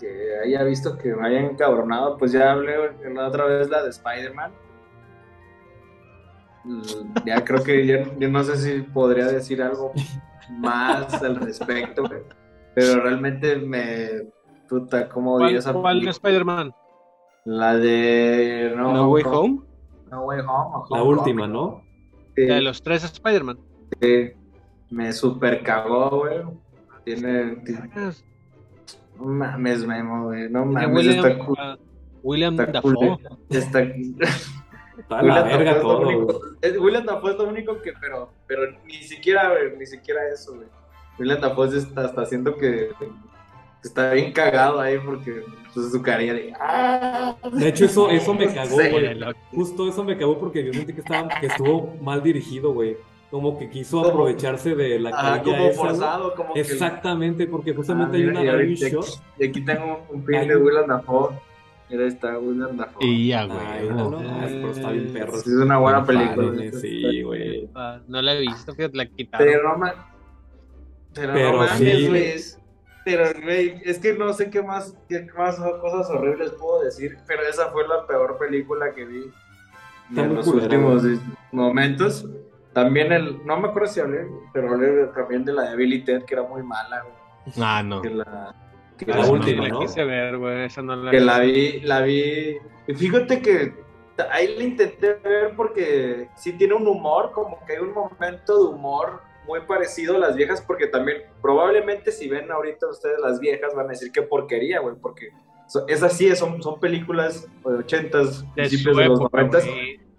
que haya visto que me hayan encabronado, pues ya hablé la otra vez la de Spider-Man. Mm, Ya creo que ya, yo no sé si podría decir algo más al respecto, güey. Pero realmente me. Puta, cómo ¿Cuál, esa cuál película. Spider-Man? La de. No, No Way Home. No Way Home. La última, ¿no? Sí, De los tres Spider-Man. sí. Me super cagó, güey. Tiene. tiene- No mames, Memo, güey. No De mames, William, está cool. William Está Dafoe. cool. Está... Está la verga todo, único- William Dafoe es lo único que, pero, pero ni siquiera, güey, ni siquiera eso, güey. William Dafoe está, está haciendo que está bien cagado ahí porque pues, su carilla de ¡Ah! De hecho, eso, eso me cagó, güey. Justo eso me cagó porque yo sentí que, estaba, que estuvo mal dirigido, güey. Como que quiso Como- aprovecharse de la carilla como esa, forzado, como que Exactamente, porque Ah, justamente hay una y review ahorita shot. aquí- y aquí tengo un pin Hay de William Dafoe. Mira, ahí está William Dafoe. Y ya, Ay, güey. no, no. no, pero está bien perro. Es una buena película. padre, Sí, güey. Ah, no la he visto, fíjate, la quitaron. Pero Pero, Pero no mames, sí. güey. Pero, güey, es que no sé qué más, qué más cosas horribles puedo decir, pero esa fue la peor película que vi Está en los culera, últimos momentos. También el, no me acuerdo si hablé, pero hablé también de la de Billy Ted, que era muy mala, güey. Ah, no. Que la, que La última, la ¿no? quise ver, güey. Esa no la que la vi, la vi. y Fíjate que ahí la intenté ver porque sí tiene un humor, como que hay un momento de humor muy parecido a las viejas, porque también probablemente si ven ahorita ustedes las viejas van a decir qué porquería, güey, porque so- es así, son, son películas de ochentas, de principios de los noventas,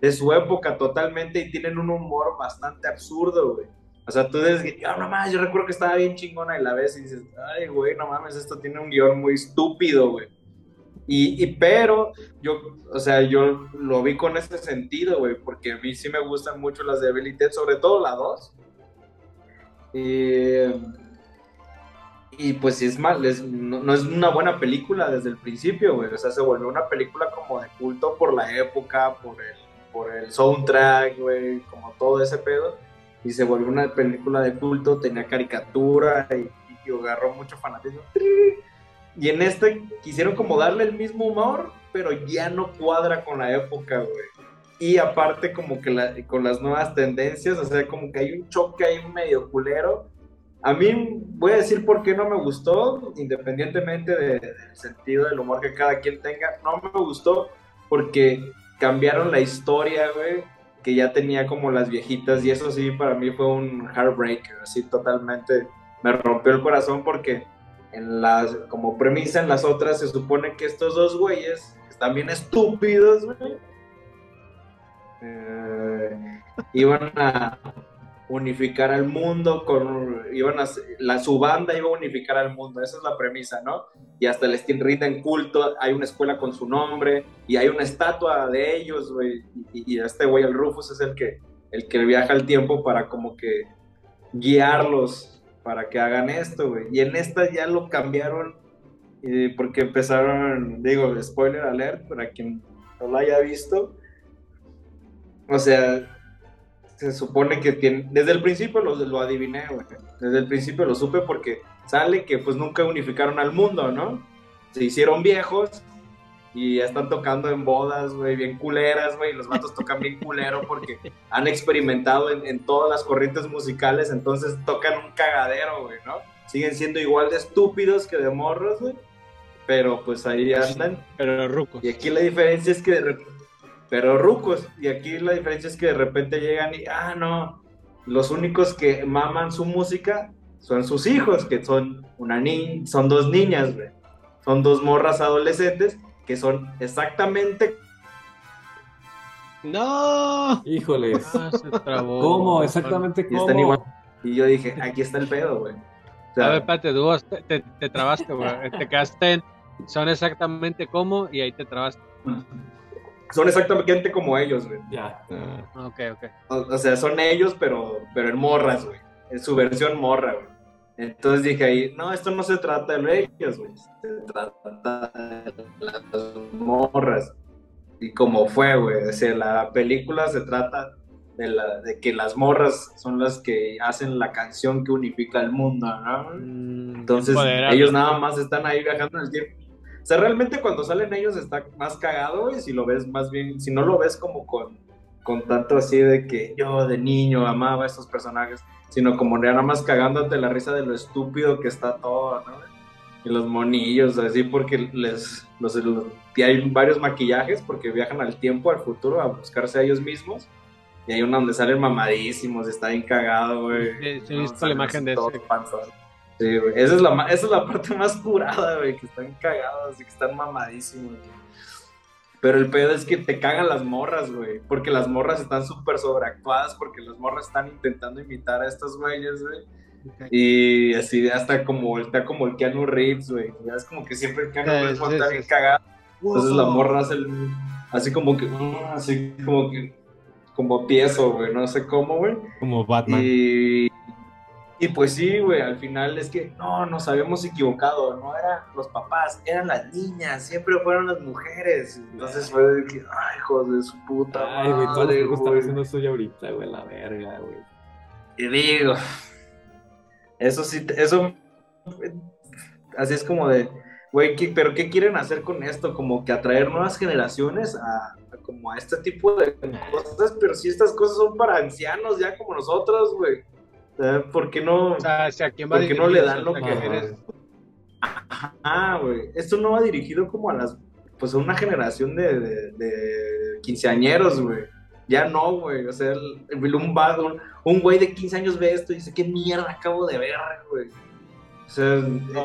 de su época totalmente y tienen un humor bastante absurdo, güey. O sea, tú dices, ah, no mames, yo recuerdo que estaba bien chingona y la ves y dices, ay, güey, no mames, esto tiene un guion muy estúpido, güey. Y, y pero yo, o sea, yo lo vi con ese sentido, güey, porque a mí sí me gustan mucho las de Billy Ted, sobre todo la 2. Y, y pues sí es mal, es, no, no es una buena película desde el principio, güey. O sea, se volvió una película como de culto por la época, por el, por el soundtrack, güey, como todo ese pedo. Y se volvió una película de culto, tenía caricatura y, y agarró mucho fanatismo. Y en este quisieron como darle el mismo humor, pero ya no cuadra con la época, güey. Y aparte como que la- con las nuevas tendencias, o sea, como que hay un choque ahí medio culero. A mí voy a decir por qué no me gustó, independientemente de- del sentido del humor que cada quien tenga, no me gustó porque cambiaron la historia, güey, que ya tenía como las viejitas y eso sí para mí fue un heartbreaker, así totalmente. Me rompió el corazón porque en las como premisa en las otras se supone que estos dos güeyes están bien estúpidos, güey, eh, iban a unificar al mundo con iban a la su banda iba a unificar al mundo esa es la premisa no y hasta les rinden culto hay una escuela con su nombre y hay una estatua de ellos güey y, y este güey el Rufus es el que el que viaja al tiempo para como que guiarlos para que hagan esto güey. Y en esta ya lo cambiaron eh, porque empezaron digo spoiler alert para quien no lo haya visto. O sea se supone que tiene, desde el principio lo, lo adiviné, güey. Desde el principio lo supe porque sale que pues nunca unificaron al mundo, ¿no? Se hicieron viejos y ya están tocando en bodas, güey, bien culeras, güey, los vatos tocan bien culero porque han experimentado en, en todas las corrientes musicales, entonces tocan un cagadero, güey, ¿no? Siguen siendo igual de estúpidos que de morros, güey, pero pues ahí andan. Pero rucos. Y aquí la diferencia es que de repente, pero rucos, y aquí la diferencia es que de repente llegan y, ah, no, los únicos que maman su música son sus hijos, que son una ni son dos niñas, güey. Son dos morras adolescentes que son exactamente ¡No! Híjoles. Ah, se trabó. ¿Cómo? Exactamente y están cómo. igual. Y yo dije, aquí está el pedo, güey. O sea, A ver, espérate, tú te, te, te trabaste, güey. Te quedaste en. Son exactamente como y ahí te trabaste. Son exactamente como ellos, güey. Ya. Ok, ok. O, o sea, son ellos, pero, pero en morras, güey. En su versión morra, güey. Entonces dije ahí, no, esto no se trata de ellos, güey. Se trata de las morras. Y como fue, güey. O sea, la película se trata de, la, de que las morras son las que hacen la canción que unifica el mundo, ¿no? Mm, Entonces, ellos nada más están ahí viajando en el tiempo. O sea, realmente cuando salen ellos está más cagado, güey, si lo ves más bien, si no lo ves como con, con tanto así de que yo de niño amaba a estos personajes, sino como nada más cagándote la risa de lo estúpido que está todo, ¿no? Y los monillos, así, porque les, los, los- y hay varios maquillajes porque viajan al tiempo, al futuro, a buscarse a ellos mismos. Y hay uno donde salen mamadísimos, está bien cagado, güey. Sí, sí, he No, visto la imagen de ese. panzón. Sí, güey. Esa es, la, ma- esa es la parte más curada, güey, que están cagados, así que están mamadísimos. güey. Pero el pedo es que te cagan las morras, güey, porque las morras están súper sobreactuadas, porque las morras están intentando imitar a estos güeyes, güey. Y así hasta como, está como el Keanu Reeves, güey. Ya es como que siempre el Keanu Sí, Reeves sí, bien cagado. Entonces la morra hace el- así como que, mm, así como que, como tieso, güey, no sé cómo, güey. Como Batman. Y, y pues sí, güey, al final es que no, nos habíamos equivocado, no eran los papás, eran las niñas, siempre fueron las mujeres. Entonces fue de que, ay, hijos de su puta Ay, güey, todos los están güey. diciendo eso ya ahorita, güey, la verga, güey. Y digo, eso sí, eso, así es como de, güey, ¿qué- pero ¿qué quieren hacer con esto? Como que atraer nuevas generaciones a, a como a este tipo de cosas, pero si estas cosas son para ancianos ya como nosotros, güey. O sea, ¿Por qué no? O sea, si a quién va ¿Por qué no le dan lo que Ajá. eres- Ah, güey. Esto no va dirigido como a las, pues a una generación de, de, de quinceañeros, güey. Ya no, güey. O sea, el, el- un, un, güey de 15 años ve esto y dice, ¿qué mierda acabo de ver, güey? O sea,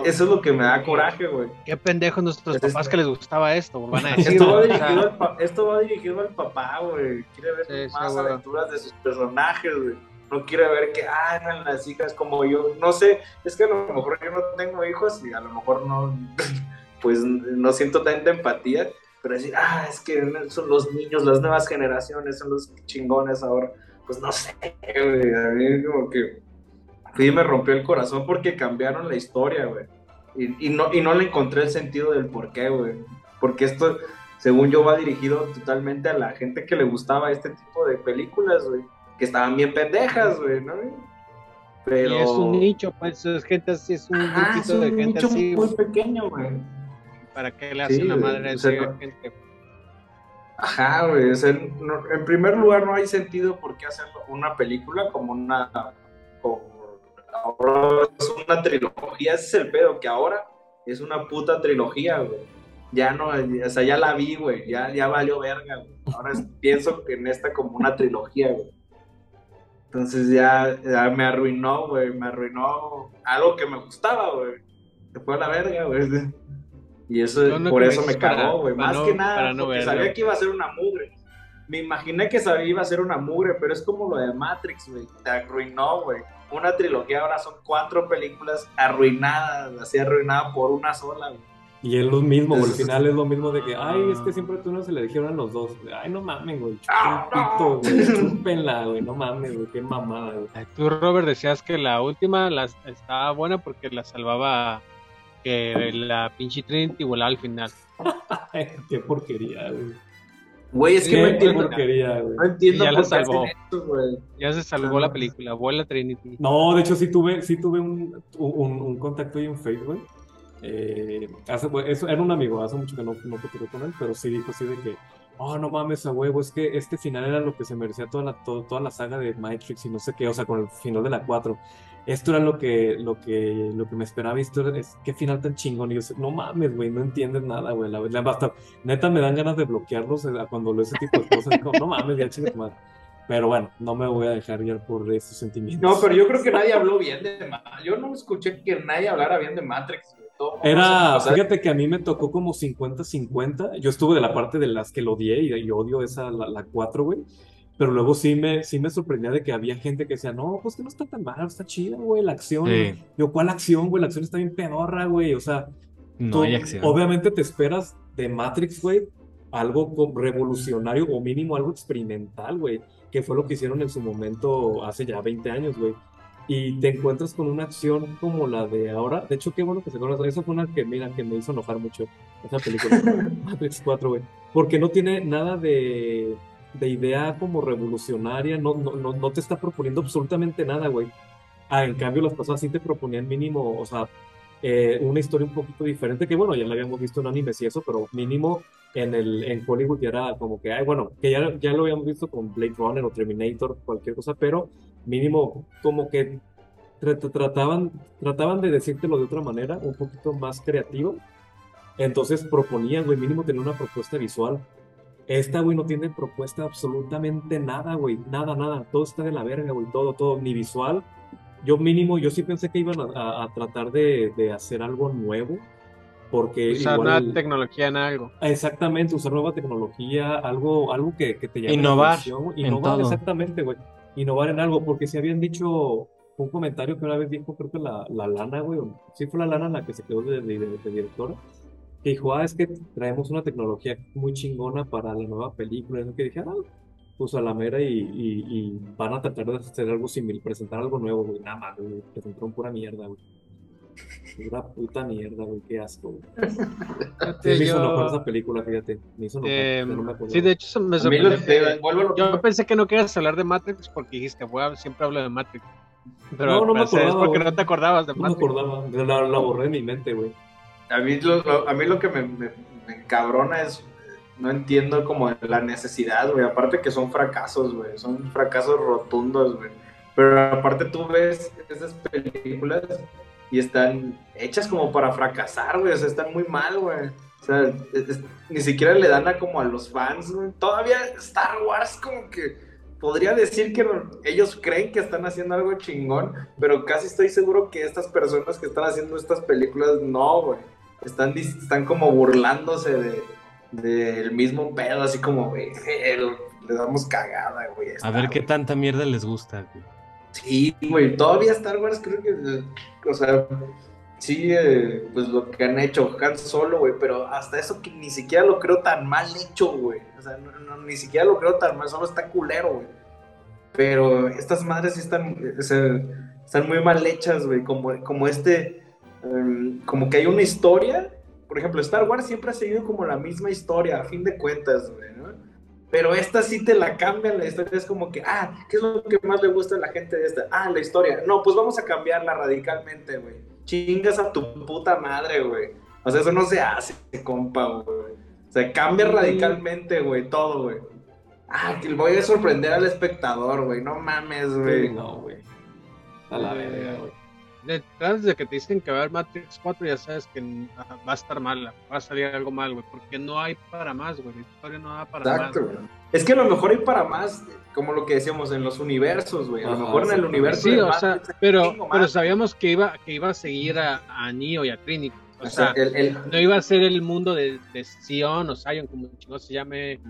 eso es lo que me da coraje, güey. Qué pendejos nuestros Es papás que les gustaba esto, van a decir. Esto va, dirigido al pa- esto va dirigido al papá, güey. Quiere ver Sí, más aventuras de sus personajes, güey. No quiere ver que hagan las hijas como yo. No sé, es que a lo mejor yo no tengo hijos y a lo mejor no, pues no siento tanta empatía. Pero decir, ah, es que son los niños, las nuevas generaciones, son los chingones ahora. Pues no sé, güey. A mí como que sí me rompió el corazón porque cambiaron la historia, güey. Y, y no, y no le encontré el sentido del por qué, güey. Porque esto, según yo, va dirigido totalmente a la gente que le gustaba este tipo de películas, güey. Que estaban bien pendejas, güey, ¿no? Pero... Y es un nicho, pues es gente así, es un Ajá, es grupito de un gente nicho así. muy pequeño, güey. ¿Para qué le Sí, la güey, madre a o sea, esa no- gente? Ajá, güey. O sea, no- en primer lugar, no hay sentido por qué hacer una película como una. como- ahora es una trilogía. Ese es el pedo, que ahora es una puta trilogía, güey. Ya no, o sea, ya la vi, güey. Ya, ya valió verga, güey. Ahora es- pienso en esta como una trilogía, güey. Entonces ya, ya me arruinó, güey. Me arruinó algo que me gustaba, güey. Se fue a la verga, güey. Y eso, no por eso me cagó, güey. Más no- que nada, no porque verlo. sabía que iba a ser una mugre. Me imaginé que sabía iba a ser una mugre, pero es como lo de Matrix, güey. Te arruinó, güey. Una trilogía ahora son cuatro películas arruinadas, así arruinadas por una sola, güey. Y es lo mismo, güey. Al final es lo mismo de que, ay, es que siempre tú no se le dijeron a los dos. Ay, no mames, güey. Ah, pito, güey. Chúpenla, güey. No mames, güey. Qué mamada, güey. Tú, Robert, decías que la última la, estaba buena porque la salvaba que la pinche Trinity volaba al final. Qué porquería, güey. Güey, es que no entiendo, porquería, güey. no entiendo Ya la por qué hacen salvó. esto, güey. Ya se salvó la película, vuela Trinity. No, de hecho sí tuve, sí tuve un, un, un contacto ahí en Facebook, güey. Eh, hace, era un amigo, hace mucho que no, no con él, pero sí dijo así de que, oh, no mames, a huevo, es que este final era lo que se merecía toda la, to- toda la saga de Matrix y no sé qué, o sea, con el final de la 4. Esto era lo que, lo que, lo que me esperaba, esto era- es, qué final tan chingón, y yo, no mames, güey, no entiendes nada, güey, la neta me dan ganas de bloquearlos eh, cuando leo ese tipo de cosas, como, no mames, ya chingue tu madre. Pero bueno, no me voy a dejar guiar por estos sentimientos. No, pero yo creo que nadie habló bien de Matrix. Yo no escuché que nadie hablara bien de Matrix. Era, fíjate que a mí me tocó como 50-50. Yo estuve de la parte de las que lo odié y, y odio esa, la, la 4, güey. Pero luego sí me, sí me sorprendía de que había gente que decía, no, pues que no está tan mal, está chida, güey, la acción. Sí. Yo, ¿cuál acción, güey? La acción está bien pedorra, güey. O sea, No tú- hay acción. obviamente te esperas de Matrix, güey, algo revolucionario o mínimo algo experimental, güey, que fue lo que hicieron en su momento hace ya 20 años, güey. Y te encuentras con una acción como la de ahora. De hecho, qué bueno que se acuerdas. Eso fue una que, mira, que me hizo enojar mucho. Esa película, Matrix 4, güey. Porque no tiene nada de, de idea como revolucionaria. No, no, no, no te está proponiendo absolutamente nada, güey. Ah, en cambio, las pasadas sí te proponían mínimo, o sea, eh, una historia un poquito diferente, que bueno, ya la habíamos visto en animes y eso, pero mínimo en el en Hollywood ya era como que, ay, bueno, que ya, ya lo habíamos visto con Blade Runner o Terminator, cualquier cosa, pero mínimo como que tra- tra- trataban, trataban de decírtelo de otra manera, un poquito más creativo. Entonces proponían, güey, mínimo tener una propuesta visual. Esta, güey, no tiene propuesta absolutamente nada, güey, nada, nada, todo está de la verga, güey, todo, todo, ni visual. Yo mínimo, yo sí pensé que iban a, a- a tratar de, de hacer algo nuevo, porque Usar igual... nueva tecnología en algo. Exactamente, usar nueva tecnología, algo, algo que, que te llame la Innovar en innovar, todo. exactamente, güey. Innovar en algo, porque si habían dicho un comentario que una vez dijo, creo que la, la Lana, güey, sí fue la Lana la que se quedó de, de- directora, que dijo, ah, es que traemos una tecnología muy chingona para la nueva película, y eso que dije, ah, pues a la mera y, y, y van a tratar de hacer algo similar, presentar algo nuevo, güey, nada más, güey, presentaron pura mierda, güey. Pura puta mierda, güey, qué asco, güey. Sí, me hizo Yo- enojar esa película, fíjate. Me hizo enojar, eh, no me acordaba. sí, de hecho se me lo sorprendió que- lo Yo pensé que no querías hablar de Matrix porque dijiste, voy a- siempre hablo de Matrix. Pero No, no me parecer es acordaba, porque güey. no te acordabas de No me Matrix. acordaba, la, la borré de mi mente, güey. A mí lo, lo- a mí lo que me, me, me encabrona es, no entiendo como la necesidad, güey. Aparte que son fracasos, güey. Son fracasos rotundos, güey. Pero aparte tú ves esas películas y están hechas como para fracasar, güey. O sea, están muy mal, güey. O sea, es- es- ni siquiera le dan a como a los fans, güey. Todavía Star Wars como que podría decir que ellos creen que están haciendo algo chingón, pero casi estoy seguro que estas personas que están haciendo estas películas no, güey. Están, están como burlándose de del mismo pedo, así como, güey, le damos cagada, güey. A ver qué tanta mierda les gusta, güey. Sí, güey, todavía Star Wars creo que, o sea, sí, pues lo que han hecho Han Solo, güey, pero hasta eso que ni siquiera lo creo tan mal hecho, güey. O sea, ni siquiera lo creo tan mal, solo está culero, güey. Pero estas madres sí están, están muy mal hechas, güey, como, como este, em, como que hay una historia. Por ejemplo, Star Wars siempre ha seguido como la misma historia, a fin de cuentas, güey, ¿no? Pero esta sí te la cambian, la historia es como que, ah, ¿qué es lo que más le gusta a la gente de esta? Ah, la historia. No, pues vamos a cambiarla radicalmente, güey. Chingas a tu puta madre, güey. O sea, eso no se hace, compa, güey. O sea, cambia radicalmente, güey, todo, güey. Ah, que voy a sorprender al espectador, güey. No mames, güey. No, güey. A la verga, güey. Detrás de que te dicen que va a haber Matrix 4, ya sabes que ah, va a estar mala, va a salir algo mal, güey, porque no hay para más, güey. La historia no da para Exacto, más. güey. Es que a lo mejor hay para más, como lo que decíamos, en los universos, güey. A lo mejor en el universo. Sí, de o sea, Matrix pero, pero sabíamos que iba, que iba a seguir a, a Neo y a Trinity. O O sea, sea, el, el- no iba a ser el mundo de, de Sion o Zion, como chingón se llame.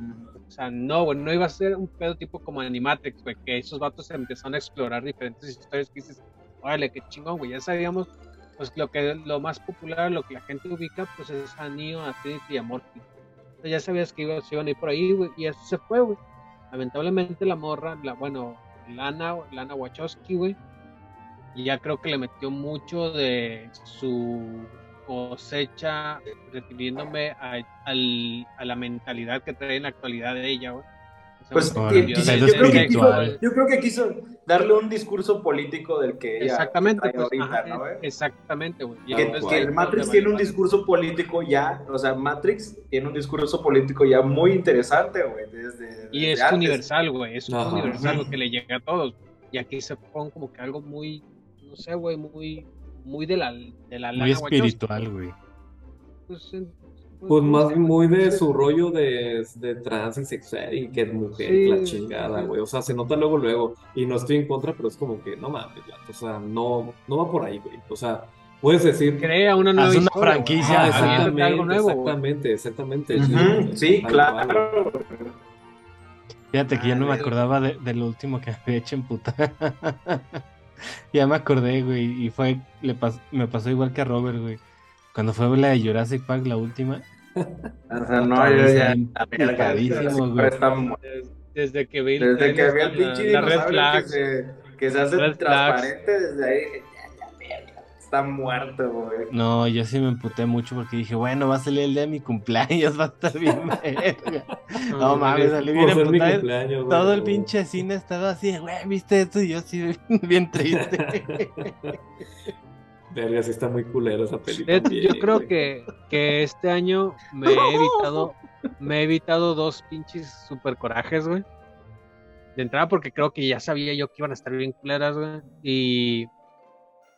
O sea, no, güey, no iba a ser un pedo tipo como Animatrix, güey, que esos vatos empezaron a explorar diferentes historias que dices, órale, qué chingón, güey, ya sabíamos, pues lo que lo más popular, lo que la gente ubica, pues es a Neo, a Trinity y a. O sea, ya sabías que iba, se iban a ir por ahí, güey, y eso se fue, güey. Lamentablemente la morra, la, bueno, Lana, Lana Wachowski, güey, y ya creo que le metió mucho de su cosecha, refiriéndome a, a la mentalidad que trae en la actualidad de ella, güey. Pues yo, creo que quiso, yo creo que quiso darle un discurso político del que ella Exactamente, trae pues, ahorita, ajá, ¿no? exactamente, güey. Que, el Matrix tiene un discurso político ya, o sea, Matrix tiene un discurso político ya muy interesante, güey, desde, Y es antes. universal, güey. Es Ajá. universal lo que le llega a todos. Y aquí se pone como que algo muy, no sé, güey, muy, muy de la, de la Muy lana Wachowski. espiritual, güey. Pues, Pues no más muy de su rollo de, de trans y sexual y que es mujer Sí, y la chingada, sí. güey. O sea, se nota luego, luego. Y no estoy en contra, pero es como que no mames, O sea, no, no va por ahí, güey. O sea, puedes decir. Crea una nueva Haz una historia, franquicia, Ah, exactamente, algo nuevo, exactamente, exactamente. Sí, claro. Fíjate que yo no me acordaba de, de lo último que había hecho en puta. ya me acordé, güey. Y fue, le pas- me pasó igual que a Robert, güey. Cuando fue la de Jurassic Park, la última. O sea, no, yo ya. picadísimo, sí, güey. Desde que vi el Desde que vi el la- pinche la dinosaurio que se, que se hace Red transparente, desde ahí dije, ya, ya, verga, está muerto, güey. No, yo sí me emputé mucho porque dije, bueno, va a salir el día de mi cumpleaños, va a estar bien. No mames, salí bien emputado. güey. Todo el pinche cine estaba así, güey, ¿viste esto? Y yo así, bien triste. Verga, sí está muy culera esa película. Yo creo que, que este año me he evitado, me he evitado dos pinches super corajes, güey. De entrada porque creo que ya sabía yo que iban a estar bien culeras, güey. Y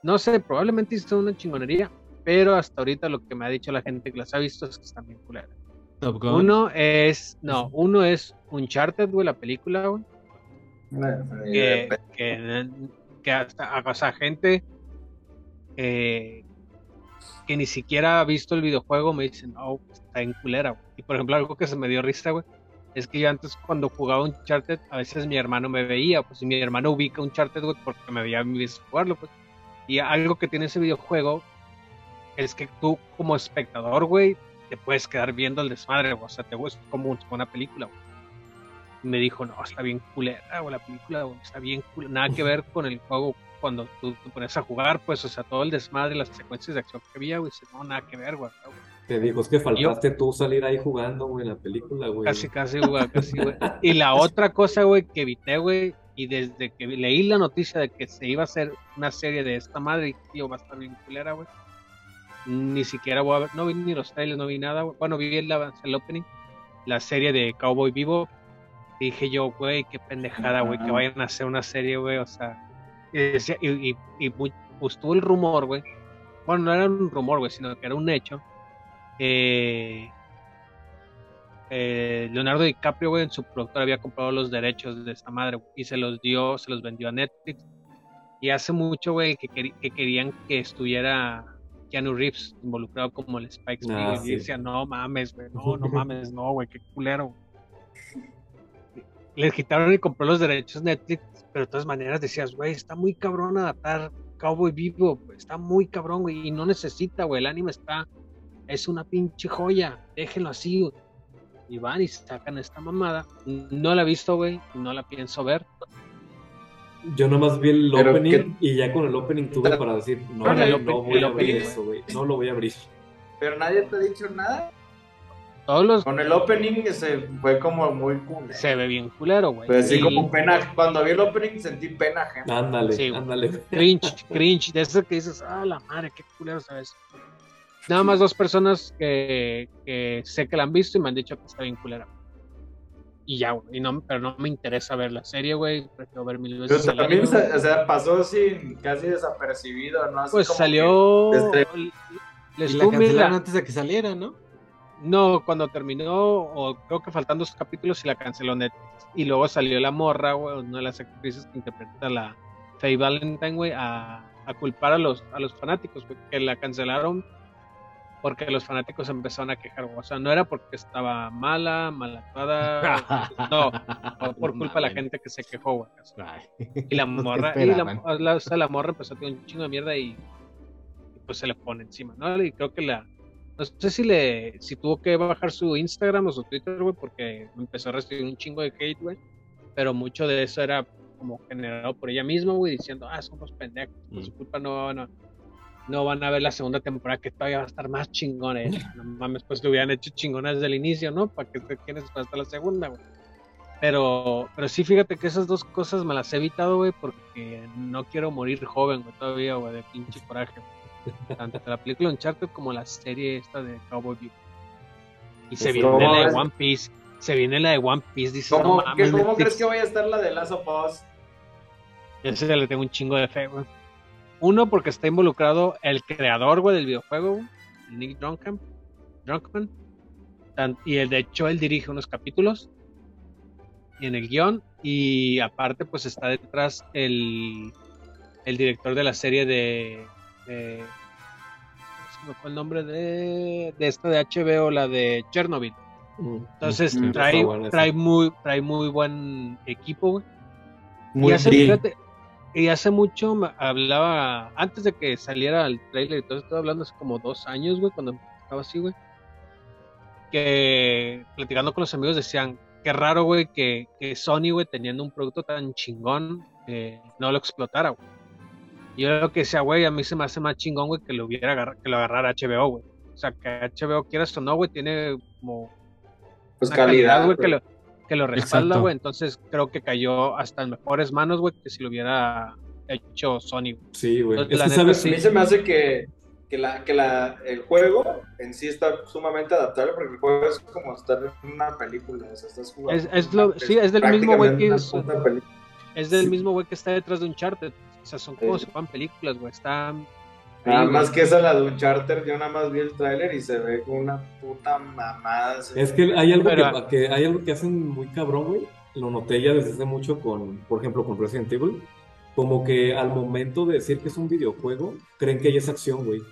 no sé, probablemente hizo una chingonería, pero hasta ahorita lo que me ha dicho la gente que las ha visto es que están bien culeras. Top Gun. Uno es, no, uno es Uncharted, güey, la película, güey. que, que, que hasta, o sea, gente eh, que ni siquiera ha visto el videojuego me dicen, no, está en culera, güey". Y por ejemplo, algo que se me dio risa, güey, es que yo antes cuando jugaba Uncharted, a veces mi hermano me veía, pues y mi hermano ubica Uncharted, güey, porque me veía mí jugarlo, pues. Y algo que tiene ese videojuego es que tú como espectador, güey, te puedes quedar viendo el desmadre, o sea, te es como una película, güey y me dijo, no, está bien culera, güey, la película, güey, está bien culera. Nada que ver con el juego cuando tú te pones a jugar, pues, o sea, todo el desmadre, las secuencias de acción que había, güey, dice, no, nada que ver, güey. güey. Te dijo, es que faltaste tú salir ahí jugando, güey, en la película, güey. Casi, casi, güey, casi, güey. Y la otra cosa, güey, que evité, güey, y desde que leí la noticia de que se iba a hacer una serie de esta madre, y tío, va a estar bien culera, güey. Ni siquiera voy a ver, no vi ni los trailers, no vi nada, güey. Bueno, vi el, el opening, la serie de Cowboy Vivo, dije yo, güey, qué pendejada, güey, que vayan a hacer una serie, güey, o sea. Y, y, y, y pues tuvo el rumor, güey. Bueno, no era un rumor, güey, sino que era un hecho. Eh, eh, Leonardo DiCaprio, güey, en su productor había comprado los derechos de esta madre y se los dio, se los vendió a Netflix. Y hace mucho, güey, que, querían que estuviera Keanu Reeves involucrado como el Spike. Ah, y sí. decía, no mames, güey, no, no mames, no, güey, qué culero. Les quitaron y compró los derechos Netflix, pero de todas maneras decías, güey, está muy cabrón adaptar Cowboy Vivo, está muy cabrón, güey, y no necesita, güey, el anime está, es una pinche joya, déjenlo así, güey. Y van y sacan esta mamada. No la he visto, güey, no la pienso ver. Yo nomás vi el Pero opening que- y ya con el opening tuve para decir, no, no, open- voy el a abrir eso, güey. No lo voy a abrir. Pero nadie te ha dicho nada. Todos los Con el opening se fue como muy cool. se ve bien culero, güey. Así Y como pena. Cuando vi el opening sentí pena ajena. Ándale, Sí, ándale. cringe, cringe, de eso que dices, ah, la madre, qué culero sabes. Nada más dos personas que, que sé que la han visto y me han dicho que está bien culera. Y ya, güey, y no, pero no me interesa ver la serie, güey, prefiero ver mil Pero veces el también, anime, güey. o sea, pasó sin casi desapercibido, ¿no? Así Pues como salió... desde- Les Y la tuve cancelaron la- antes de que saliera, ¿no? No, cuando terminó, o creo que faltan dos capítulos y la canceló Netflix. Y luego salió la morra, güey, una de las actrices que interpreta a la Faye Valentine, güey, a, a culpar a los, a los fanáticos, güey, que la cancelaron porque los fanáticos empezaron a quejar, güey. O sea, no era porque estaba mala, mal actuada, no, por culpa de la gente que se quejó, güey. Y la morra, y la, la- o sea, la morra empezó a tener un chingo de mierda y, y pues se le pone encima, ¿no? Y creo que la, no sé si le, si tuvo que bajar su Instagram o su Twitter, güey, porque empezó a recibir un chingo de hate, güey, pero mucho de eso era como generado por ella misma, güey, diciendo, ah, somos pendejos, por su Mm. culpa no, no, no van a ver la segunda temporada que todavía va a estar más chingona, ¿eh? No mames, pues lo hubieran hecho chingona desde el inicio, ¿no? Para que te quieres hasta la segunda, güey. Pero, pero sí, fíjate que esas dos cosas me las he evitado, güey, porque no quiero morir joven, güey, todavía, güey, de pinche coraje. güey. Tanto la película Uncharted como la serie esta de Cowboy Bebop. Y se viene ¿cómo la de? One Piece. Se viene la de One Piece, dice, ¿Cómo, no cómo Netflix". crees que vaya a estar la de Last of Us? Ese ya le tengo un chingo de fe, güey. Uno, porque está involucrado el creador, güey, del videojuego, güey, Nick Drunkman. Y el, de hecho, él dirige unos capítulos en el guion. Y aparte, pues está detrás el, el director de la serie de. De se me fue el nombre de, de esta de HBO, la de Chernobyl. Entonces Mm, trae, trae, muy, trae muy buen equipo, güey. Muy y hace, bien. fíjate, y hace mucho me hablaba, antes de que saliera el trailer y todo, estaba hablando hace como dos años, güey, cuando estaba así, güey. Que platicando con los amigos decían, qué raro, güey, que, que Sony, güey, teniendo un producto tan chingón, eh, no lo explotara, güey. Yo lo que decía, güey, a mí se me hace más chingón, güey, que lo hubiera agarra- que lo agarrara HBO, güey. O sea, que HBO, quieras o no, güey, tiene como Pues calidad, güey, que lo, que lo respalda, güey. Entonces creo que cayó hasta en mejores manos, güey, que si lo hubiera hecho Sony. güey. Sí, güey. La Es que, neta, ¿sabes? A mí se me hace que, que, la, que la, el juego en sí está sumamente adaptable porque el juego es como estar en una película. O sea, estás jugando. Es- es lo- sí, es del mismo güey que. Es del Sí. mismo güey que está detrás de Uncharted. O sea, son como Sí. si fueran películas, güey. Están. Nada ahí, más güey. que esa, la de Uncharted, yo nada más vi el tráiler y se ve como una puta mamada. Es que hay algo Pero- que, que hay algo que hacen muy cabrón, güey. Lo noté ya desde hace mucho con, por ejemplo, con Resident Evil. Como que al momento de decir que es un videojuego, creen que ya es acción, güey.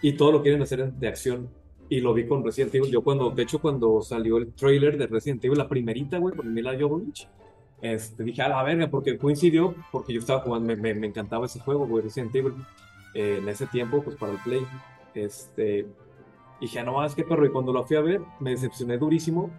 Y todo lo quieren hacer de acción. Y lo vi con Resident Evil. Yo cuando, de hecho, cuando salió el trailer de Resident Evil, la primerita, güey, con Mila Jovovich, este, dije, a la verga, porque coincidió, porque yo estaba jugando, me, me, me encantaba ese juego, güey, Resident Evil. eh, en ese tiempo, pues para el Play. Este, y dije, "Ah, no más que perro. Y cuando lo fui a ver, me decepcioné durísimo.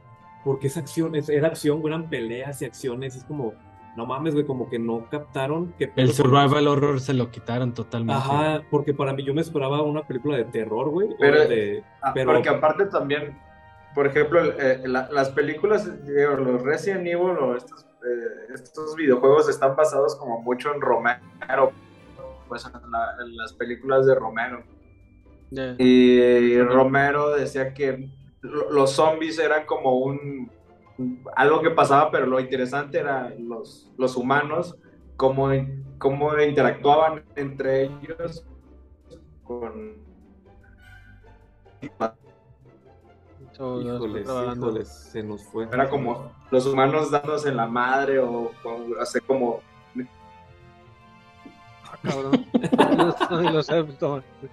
Porque esa acción, es- era acción, güey, eran peleas y acciones. Es como, no mames, güey, como que no captaron que El survival horror se lo quitaron totalmente. Ajá, porque para mí yo me esperaba una película de terror, güey. o Pero- de, Ah, pero- Porque aparte también, por ejemplo, eh, la- las películas, digo, los Resident Evil o estos, eh, estos videojuegos están basados como mucho en Romero, pues en, la- en las películas de Romero. Y Romero decía que lo- los zombies eran como un algo que pasaba, pero lo interesante era los, los humanos, cómo, cómo interactuaban entre ellos con Híjoles, híjoles, se nos fue. era como los humanos dándose en la madre o, o hacer como Ah, cabrón.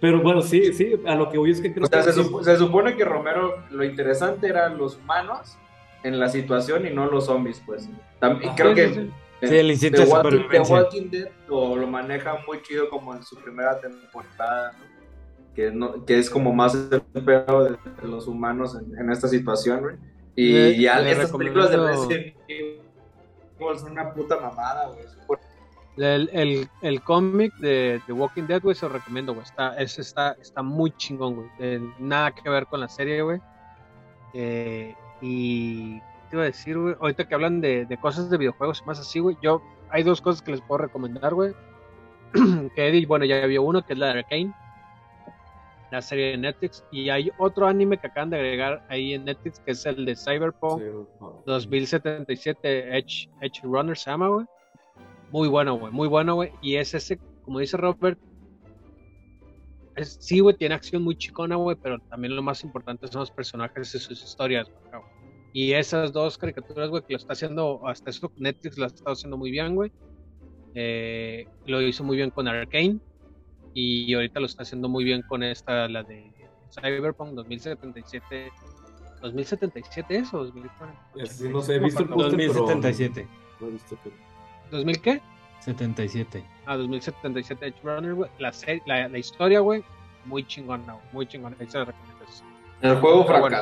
Pero bueno, sí, sí, a lo que voy es que creo O sea, que se, supone que Romero lo interesante eran los humanos en la situación y no los zombies, pues. También creo Sí, que sí, sí. Sí, el instinto de supervivencia. Walking Dead lo, lo maneja muy chido como en su primera temporada, ¿no? Que, no, que es como más el pedo de los humanos en, en esta situación, güey. Y Le- ya le estas películas de Resident Evil son una puta mamada, güey. El, el, el cómic de The Walking Dead, güey, se lo recomiendo, güey. Está, ese está, está muy chingón, güey. Eh, nada que ver con la serie, güey. Eh, y ¿qué te iba a decir, güey. Ahorita que hablan de, de cosas de videojuegos y más así, güey. Yo, hay dos cosas que les puedo recomendar, güey. que Eddie, bueno, ya vio uno, que es la de Arcane. La serie de Netflix. Y hay otro anime que acaban de agregar ahí en Netflix, que es el de Cyberpunk. Sí, no. 2077 Edge, Edge Runner se llama, güey. Muy bueno, güey, muy bueno, güey. Y es ese, como dice Robert, es, sí, güey, tiene acción muy chicona, güey, pero también lo más importante son los personajes y sus historias, güey. Y esas dos caricaturas, güey, que lo está haciendo, hasta eso Netflix lo ha estado haciendo muy bien, güey. Eh, lo hizo muy bien con Arkane. Y ahorita lo está haciendo muy bien con esta, la de Cyberpunk 2077. ¿2077 es o 2040? Es- sí, no sé, he visto el me acuerdo. póster, pero- 2077. no he visto, pero- ¿2000 qué? 77. Ah, 2077 Edge Runner, güey. La, la, la historia, güey, muy chingona, güey, muy chingona. Ahí se la recomiendo. El juego Pero bueno.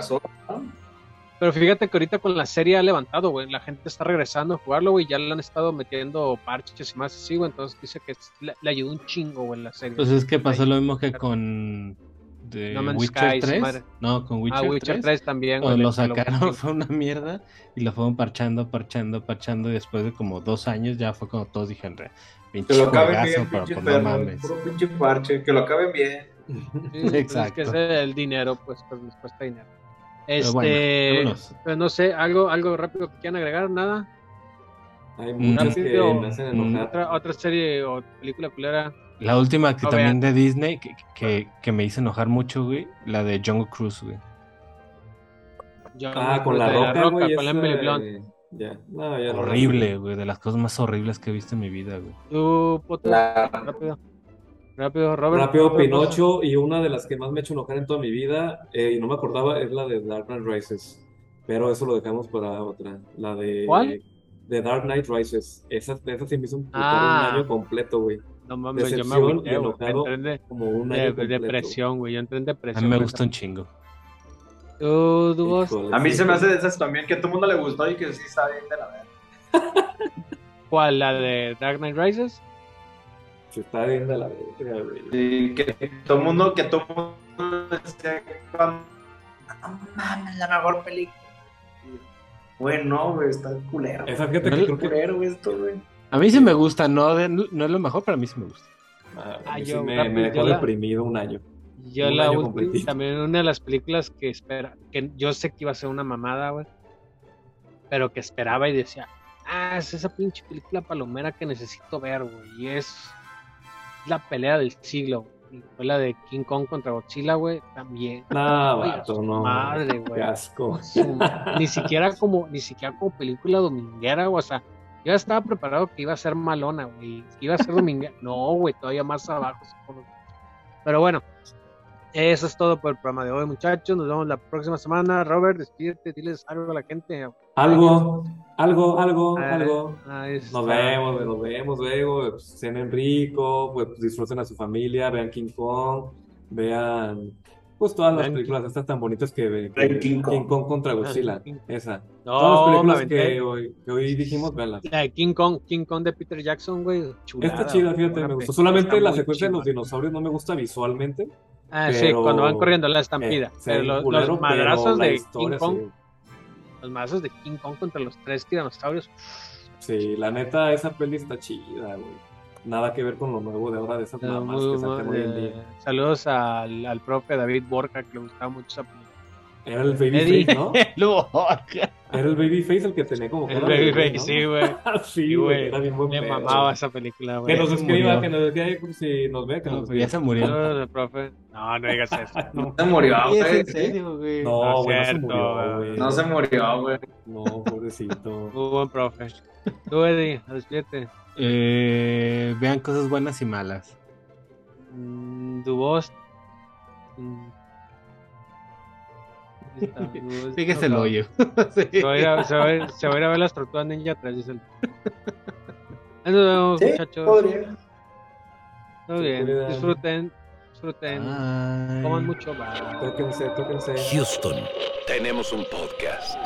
Pero fíjate que ahorita con la serie ha levantado, güey. La gente está regresando a jugarlo, güey. Ya le han estado metiendo parches y más así, güey. Entonces dice que es- le, le ayudó un chingo, güey, la serie. Pues es que pasó lo mismo que con de No Man's Witcher Sky, su 3. madre. No, con Witcher, ah, Witcher 3. 3 también, güey. Cuando lo sacaron fue una mierda y lo fueron parchando, parchando, parchando. Y después de como dos años ya fue cuando todos dijeron, "Re, Que pinche lo acaben bien, pero pinches pues no. Puro pinche parche. Que lo acaben bien. Sí, pues Exacto. Es que ese- el dinero, pues, pues les cuesta dinero. Pero Este, bueno, pues no sé, algo, algo rápido que quieran agregar, nada. Hay muchas que me hacen Mm. enojar. Otra, otra serie o película culera. La última que No, también de Disney que, que, que me hizo enojar mucho, güey. La de Jungle Cruise, güey. Ah, con la de roca, güey. con la esa, Emily Blunt. Ya, no, ya no. Horrible, güey. De las cosas más horribles que he visto en mi vida, güey. Tú, La- rápido. Rápido, Robert. Rápido. Pinocho y una de las que más me ha hecho enojar en toda mi vida, eh, y no me acordaba, es la de Dark Knight Rises. Pero eso lo dejamos para otra. La de. ¿Cuál? De Dark Knight Rises. Esa, esa sí me hizo emputar Ah. un año completo, güey. No mames, yo me Decepción agüité, enojado de- Como un año de- completo. depresión, güey. Yo entré en A depresión. mí me gusta un chingo. Tú, Dubos. Híjole, A mí sí, se me hace de esas también que a todo el mundo le gustó y que sí está bien de la verga. ¿Cuál? ¿La de Dark Knight Rises? Se está bien de la verga, güey. Y que todo el mundo, que todo mundo decía cuando- no mames, la mejor película. Bueno, güey, está culero. Esa fíjate No que creo que. culero esto, güey. A mí sí me gusta, no, de- no es lo mejor, pero a mí sí me gusta. Ah, Ah, a mí sí yo, me, rápido, me dejó yo la- deprimido un año. Yo Un la año completito. también una de las películas que espera, que yo sé que iba a ser una mamada, güey. Pero que esperaba y decía, ah, es esa pinche película palomera que necesito ver, güey. Y es la pelea del siglo. Fue la de King Kong contra Godzilla, güey, también. No, Güey, vato, no. Madre, güey. Asco. Ni siquiera como, ni siquiera como película dominguera, güey. O sea, yo ya estaba preparado que iba a ser malona, güey. Que iba a ser dominguera. No, güey, todavía más abajo. Pero bueno, eso es todo por el programa de hoy, muchachos. Nos vemos la próxima semana. Robert, despídete, diles algo a la gente. Algo, algo, algo, Ah, algo. está. Nos vemos, nos vemos luego. Pues, cenen rico, pues, disfruten a su familia, vean King Kong, vean pues todas las películas estas tan bonitas que, que King King Kong. Contra Godzilla. King- Esa. No, Todas las películas que hoy, que hoy dijimos, veanlas. La de King Kong, King Kong de Peter Jackson, güey. chulada, Está chida, fíjate, me gustó. Solamente la secuencia de los dinosaurios no me gusta visualmente. Ah, sí, pero- cuando van corriendo la estampida. Eh, sí, pero los, culero, los madrazos pero de historia, King Kong, sí. Los madrazos de King Kong contra los tres tiranosaurios. Sí, la neta, esa peli está chida, güey. Nada que ver con lo nuevo de ahora de esas Eh, mamás muy- que sacan hoy en eh, día. saludos al, al profe David Borja, que le gustaba mucho esa película. Era el baby Eddie. face, ¿no? Era el baby face el que tenía como El Babyface, ¿no? sí, güey. sí, Sí, güey, era bien buen Le pedo, mamaba güey. esa película, Que güey. nos se escriba, que nos diga pues, si nos ve, que No, nos pues ya se murió. Saludos al profe. No, no digas eso. No, Se murió, güey. en serio, güey. no, No güey, no se cierto, murió, güey. No se murió, güey. No, pobrecito. Muy buen profe. Tú, Eddie, despídete. Eh, vean cosas buenas y malas. Mm, Tu voz. Mm. Fíjese el hoyo. Sí. Se va, a ir a, se, va a ir- se va a ir a ver las tortugas ninja 3, dice el. Nos vemos, Sí, muchachos. podría. Todo bien. cuidan. Disfruten. Disfruten. Ay. Coman mucho. Tóquense, tóquense. Houston, tenemos un podcast.